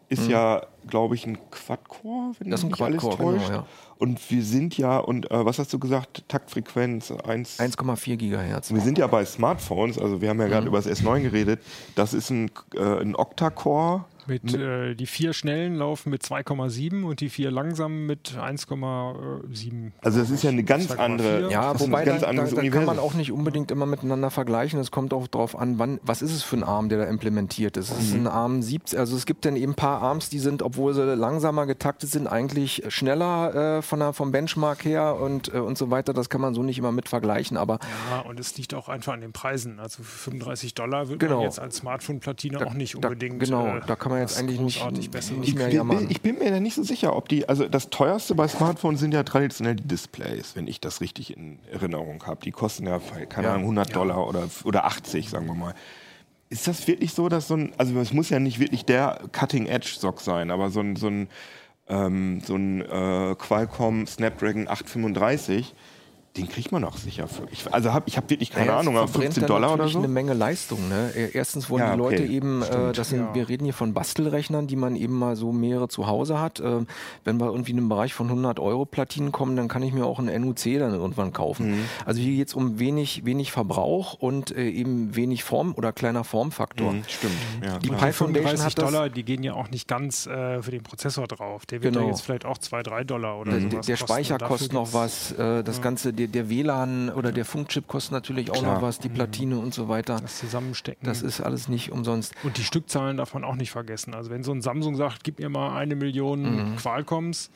ist ja, glaube ich, ein Quad-Core, wenn Mhm. Das ist ein nicht alles Quad-Core, genau, täuscht. ja. Und wir sind ja, und äh, was hast du gesagt, Taktfrequenz 1. 1,4 Gigahertz. Wir sind ja bei Smartphones, also wir haben ja Mhm. gerade über das S9 geredet. Das ist ein, äh, ein Octa-Core. Mit, äh, die vier schnellen laufen mit 2,7 und die vier langsamen mit 1,7. Also das ist ja eine ganz 2,4. andere, Ja, das ist wobei ein ganz da, da, anderes da kann man auch nicht unbedingt immer miteinander vergleichen. Es kommt auch darauf an, wann, was ist es für ein Arm, der da implementiert ist. Es ist Mhm. ein Arm 70, also es gibt dann eben ein paar Arms, die sind, obwohl sie langsamer getaktet sind, eigentlich schneller äh, von der, vom Benchmark her und, äh, und so weiter. Das kann man so nicht immer mit vergleichen, aber Ja, und es liegt auch einfach an den Preisen. Also für 35 Dollar wird Genau. man jetzt als Smartphone-Platine auch nicht da, unbedingt. genau, äh, da kann man jetzt was eigentlich nicht, großartig nicht Ich mehr bin, jammern. ich bin mir da nicht so sicher, ob die, also das teuerste bei Smartphones sind ja traditionell die Displays, wenn ich das richtig in Erinnerung habe. Die kosten ja, keine Ja. Ahnung, 100 Dollar oder, oder 80, sagen wir mal. Ist das wirklich so, dass so ein, also es muss ja nicht wirklich der Cutting-Edge-Sock sein, aber so ein, so ein, ähm, so ein äh, Qualcomm Snapdragon 835, den kriegt man auch sicher für. Ich, also hab, ich habe wirklich keine Naja, Ahnung, aber verbrennt 15 dann Dollar oder natürlich so. eine Menge Leistung. Ne? E- Erstens wollen Ja, die Leute okay. eben, äh, das sind, Ja. wir reden hier von Bastelrechnern, die man eben mal so mehrere zu Hause hat. Ähm, wenn wir irgendwie in einem Bereich von 100 Euro Platinen kommen, dann kann ich mir auch einen NUC dann irgendwann kaufen. Mhm. Also hier geht es um wenig, wenig Verbrauch und äh, eben wenig Form oder kleiner Formfaktor. Mhm, stimmt. Ja, Die. Pi Foundation 35 hat das. Dollar, die gehen ja auch nicht ganz äh, für den Prozessor drauf. Der wird Genau. ja jetzt vielleicht auch 2, 3 Dollar oder Der, sowas der kosten. Speicher kostet noch was, äh, das Ganze, der, der WLAN oder der Funkchip kostet natürlich auch Klar. noch was, die Platine und so weiter. Das Zusammenstecken. Das ist alles nicht umsonst. Und die Stückzahlen darf man auch nicht vergessen. Also wenn so ein Samsung sagt, gib mir mal eine Million Mhm. Qualcomms,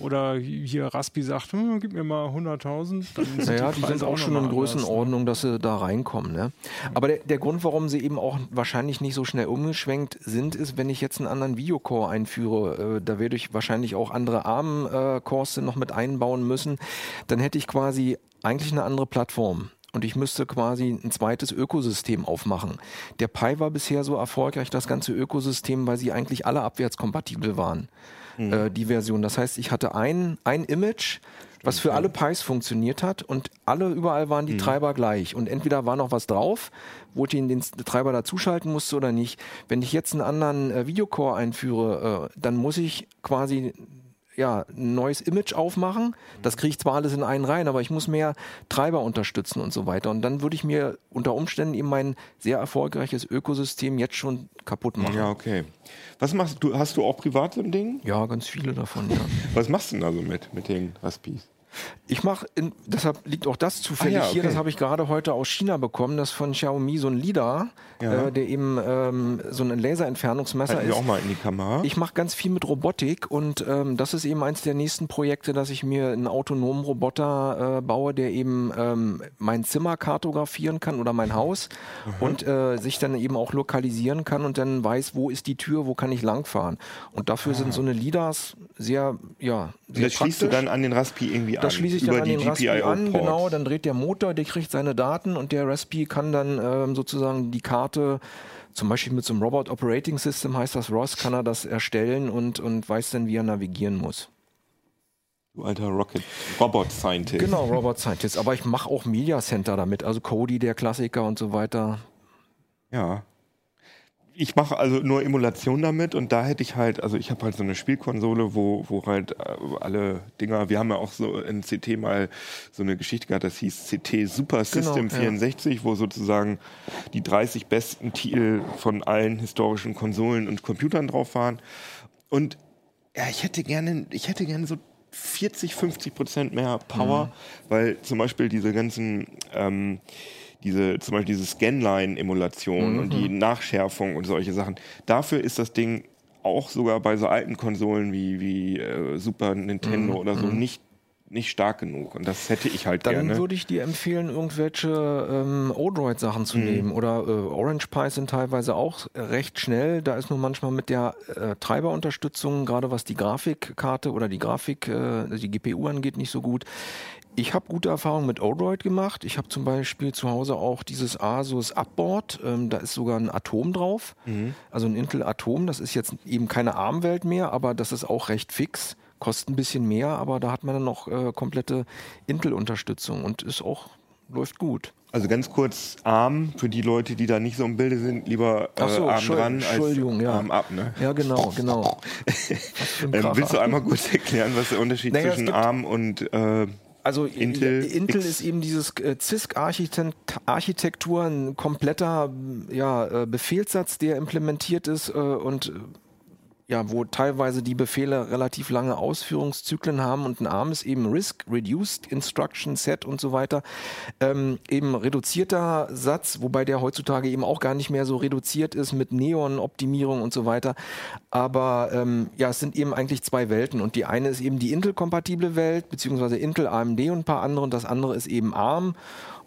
Oder hier Raspi sagt, hm, gib mir mal 100.000. dann sind Naja, die Preise sind auch schon in ne? Größenordnung, dass sie da reinkommen. Ne? Aber der, der Grund, warum sie eben auch wahrscheinlich nicht so schnell umgeschwenkt sind, ist, wenn ich jetzt einen anderen Videocore einführe, äh, da werde ich wahrscheinlich auch andere ARM-Cores noch mit einbauen müssen, dann hätte ich quasi eigentlich eine andere Plattform. Und ich müsste quasi ein zweites Ökosystem aufmachen. Der Pi war bisher so erfolgreich, das ganze Ökosystem, weil sie eigentlich alle abwärtskompatibel waren, äh, die Version. Das heißt, ich hatte ein, ein Image, was für alle Pis funktioniert hat und alle überall waren die Treiber gleich. Und entweder war noch was drauf, wo ich den, den Treiber dazuschalten musste oder nicht. Wenn ich jetzt einen anderen äh, Videocore einführe, äh, dann muss ich quasi ja, ein neues Image aufmachen. Das kriege ich zwar alles in einen rein, aber ich muss mehr Treiber unterstützen und so weiter. Und dann würde ich mir unter Umständen eben mein sehr erfolgreiches Ökosystem jetzt schon kaputt machen. Ja, okay. Was machst du? Hast du auch privat so ein Ding? Ja, ganz viele davon, ja. Was machst du denn da so mit, mit den Raspis? Ich mache, deshalb liegt auch das zufällig Ah ja, hier, okay. das habe ich gerade heute aus China bekommen, das von Xiaomi so ein LIDAR, Ja. äh, der eben ähm, so ein Laserentfernungsmesser Halten wir ist. auch mal in die Kamera. Ich mache ganz viel mit Robotik und ähm, das ist eben eins der nächsten Projekte, dass ich mir einen autonomen Roboter äh, baue, der eben ähm, mein Zimmer kartografieren kann oder mein Haus und äh, sich dann eben auch lokalisieren kann und dann weiß, wo ist die Tür, wo kann ich langfahren. Und dafür sind so eine LIDARs sehr, ja, sehr das schließt du dann an den Raspi irgendwie an. Das schließe ich über dann an den Raspi an, genau, dann dreht der Motor, der kriegt seine Daten und der Raspi kann dann ähm, sozusagen die Karte, zum Beispiel mit so einem Robot Operating System heißt das ROS, kann er das erstellen und, und weiß dann, wie er navigieren muss. Du alter Rocket Robot Scientist. Genau, Robot Scientist. Aber ich mache auch Media Center damit, also Cody, der Klassiker und so weiter. Ja. Ich mache also nur Emulation damit und da hätte ich halt, also ich habe halt so eine Spielkonsole, wo, wo halt äh, alle Dinger, wir haben ja auch so in CT mal so eine Geschichte gehabt, das hieß CT Super System ja. 64, wo sozusagen die 30 besten Titel von allen historischen Konsolen und Computern drauf waren. Und ja, ich hätte gerne, ich hätte gerne so 40, 50 Prozent mehr Power, weil zum Beispiel diese ganzen, ähm, diese, zum Beispiel diese Scanline-Emulation und die Nachschärfung und solche Sachen. Dafür ist das Ding auch sogar bei so alten Konsolen wie, wie äh, Super Nintendo oder so nicht, nicht stark genug. Und das hätte ich halt Dann gerne. würde ich dir empfehlen, irgendwelche ähm, Odroid-Sachen zu nehmen. Oder äh, Orange Pi sind teilweise auch recht schnell. Da ist nur manchmal mit der äh, Treiberunterstützung, gerade was die Grafikkarte oder die Grafik, äh, die GPU angeht, nicht so gut. Ich habe gute Erfahrungen mit Odroid gemacht. Ich habe zum Beispiel zu Hause auch dieses Asus Upboard. Ähm, da ist sogar ein Atom drauf. Also ein Intel Atom. Das ist jetzt eben keine ARM-Welt mehr, aber das ist auch recht fix. Kostet ein bisschen mehr, aber da hat man dann noch äh, komplette Intel-Unterstützung und ist auch, läuft gut. Also ganz kurz, Arm, für die Leute, die da nicht so im Bilde sind, lieber äh, so, Arm dran als ja. Arm ab. Ne? Ja, genau, genau. Ähm, willst du einmal kurz erklären, was der Unterschied Naja, zwischen Arm und äh, Also Intel Intel, X. ist eben dieses äh, CISC-Architektur, ein kompletter ja, äh, Befehlssatz, der implementiert ist äh, und ja, wo teilweise die Befehle relativ lange Ausführungszyklen haben und ein ARM ist eben RISC, Reduced Instruction Set und so weiter. Ähm, eben reduzierter Satz, wobei der heutzutage eben auch gar nicht mehr so reduziert ist mit Neon-Optimierung und so weiter. Aber ähm, ja, es sind eben eigentlich zwei Welten und die eine ist eben die Intel-kompatible Welt, beziehungsweise Intel, AMD und ein paar andere und das andere ist eben ARM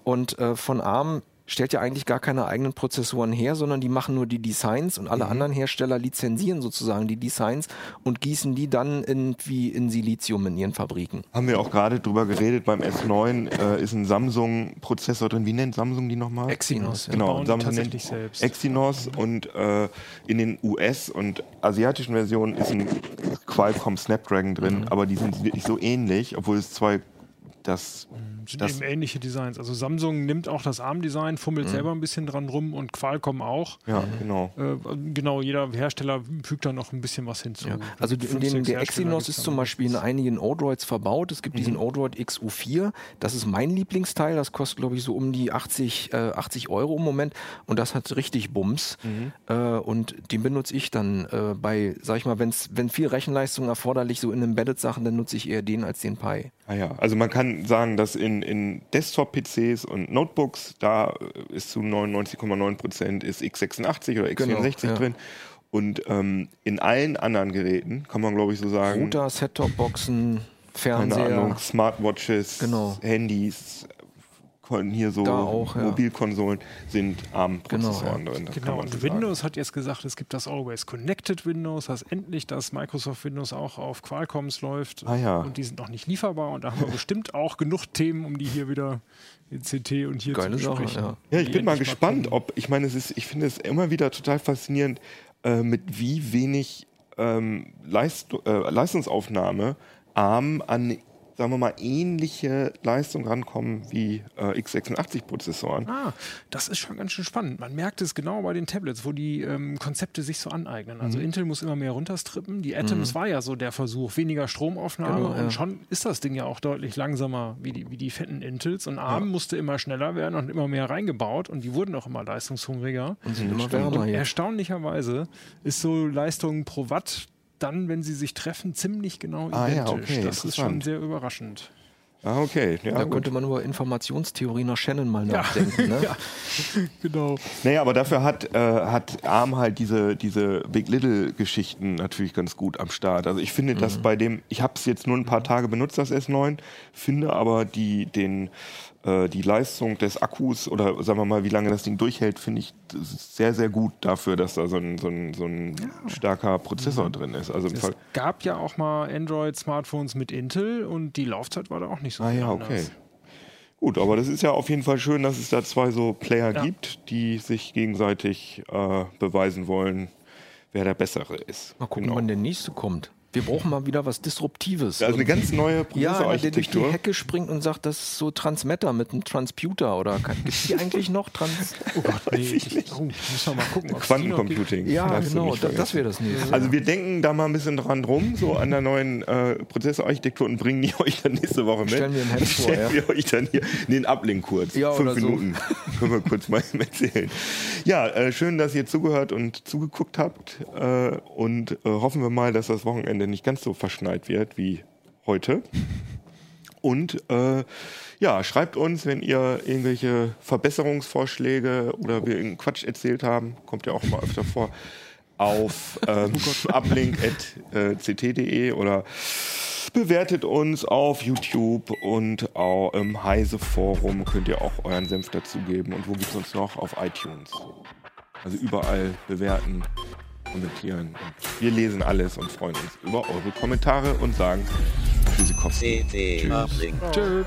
und äh, von ARM stellt ja eigentlich gar keine eigenen Prozessoren her, sondern die machen nur die Designs und alle anderen Hersteller lizenzieren sozusagen die Designs und gießen die dann irgendwie in Silizium in ihren Fabriken. haben wir auch gerade drüber geredet, beim S9 äh, ist ein Samsung-Prozessor drin. Wie nennt Samsung die nochmal? Exynos. ja. Genau, Samsung nennt selbst. Exynos und äh, in den US- und asiatischen Versionen ist ein Qualcomm Snapdragon drin, aber die sind wirklich so ähnlich, obwohl es zwei das, sind eben ähnliche Designs. Also Samsung nimmt auch das ARM-Design, fummelt Mhm. selber ein bisschen dran rum und Qualcomm auch. ja genau. Äh, genau, jeder Hersteller fügt da noch ein bisschen was hinzu. Ja. Also den, sechs der Exynos ist zum. Beispiel in einigen Odroids verbaut. Es gibt diesen Odroid XU4. Das ist mein Lieblingsteil. Das kostet, glaube ich, so um die 80, äh, 80 Euro im Moment. Und das hat richtig Bums. Äh, und den benutze ich dann äh, bei, sag ich mal, wenn's, wenn viel Rechenleistung erforderlich, so in Embedded-Sachen, dann nutze ich eher den als den Pi. Ah ja, also man kann sagen, dass in, in Desktop-PCs und Notebooks, da äh, ist zu 99,9 Prozent ist x86 oder x64 Genau, ja. drin. Und ähm, in allen anderen Geräten, kann man glaube ich so sagen, Router, Set-Top-Boxen, keine Fernseher. Ahnung, Smartwatches, Genau. Handys, hier so Da auch, ja. Mobilkonsolen sind ARM-Prozessoren Genau, drin. das Genau, und so sagen. Windows hat jetzt gesagt, es gibt das Always Connected Windows, das endlich das Microsoft Windows auch auf Qualcomms läuft. Ah ja. Und die sind noch nicht lieferbar und da haben wir bestimmt auch genug Themen, um die hier wieder in CT und hier Geile zu Sache, besprechen. ja. Ja, ich bin mal gespannt, ob, ich meine, es ist, ich finde es immer wieder total faszinierend, äh, mit wie wenig ähm, Leist, äh, Leistungsaufnahme ARM an, sagen wir mal, ähnliche Leistung rankommen wie äh, x86-Prozessoren. Ah, das ist schon ganz schön spannend. Man merkt es genau bei den Tablets, wo die ähm, Konzepte sich so aneignen. Also Mhm. Intel muss immer mehr runterstrippen. Die Atoms war ja so der Versuch, weniger Stromaufnahme Genau, ja. und schon ist das Ding ja auch deutlich langsamer wie die, wie die fetten Intels. Und ARM musste immer schneller werden und immer mehr reingebaut und die wurden auch immer leistungshungriger. Und sind immer wärmer Und erstaunlicherweise ist so Leistung pro Watt dann, wenn sie sich treffen, ziemlich genau Ah, ja, identisch. okay, das ist schon sehr überraschend. Ah, okay. Ja, Da gut. könnte man über Informationstheorie nach Shannon mal nachdenken. Ne? Ja, genau. Naja, aber dafür hat, äh, hat ARM halt diese, diese Big Little-Geschichten natürlich ganz gut am Start. Also ich finde, dass bei dem, ich habe es jetzt nur ein paar Tage benutzt, das S9, finde aber die, den, die Leistung des Akkus oder sagen wir mal, wie lange das Ding durchhält, finde ich sehr, sehr gut dafür, dass da so ein, so ein, so ein starker Prozessor drin ist. Also im Es Fall, gab ja auch mal Android-Smartphones mit Intel und die Laufzeit war da auch nicht so ah viel ja, anders. okay. Gut, aber das ist ja auf jeden Fall schön, dass es da zwei so Player Ja. gibt, die sich gegenseitig äh, beweisen wollen, wer der Bessere ist. Mal gucken, Genau. wann der nächste kommt. Wir brauchen mal wieder was Disruptives. Also eine ganz neue ja, einer, der durch die Prozessorarchitektur. Hecke springt und sagt, das ist so Transmitter mit einem Transputer oder gibt es die eigentlich noch? Trans Oh Gott, nee, ich, oh, müssen wir mal gucken. Quantencomputing. ja, genau, nicht da, das vergessen. wäre das nächste. Also wir denken da mal ein bisschen dran rum, so an der neuen äh, Prozessorarchitektur und bringen die euch dann nächste Woche mit. Stellen wir im Heft vor, Stellen ja. wir euch dann hier den Ablink kurz. Ja, Fünf oder so. Minuten. Können wir kurz mal erzählen. Ja, äh, schön, dass ihr zugehört und zugeguckt habt äh, und äh, hoffen wir mal, dass das Wochenende nicht ganz so verschneit wird wie heute. Und äh, ja, schreibt uns, wenn ihr irgendwelche Verbesserungsvorschläge oder wir irgendeinen Quatsch erzählt haben, kommt ja auch mal öfter vor, auf ähm, uplink.ct.de oder bewertet uns auf YouTube und auch im Heise-Forum könnt ihr auch euren Senf dazugeben. Und wo gibt es uns noch? Auf iTunes. Also überall bewerten, kommentieren. Und wir lesen alles und freuen uns über eure Kommentare und sagen Tschüssikowski. CT Uplink. Tschüss.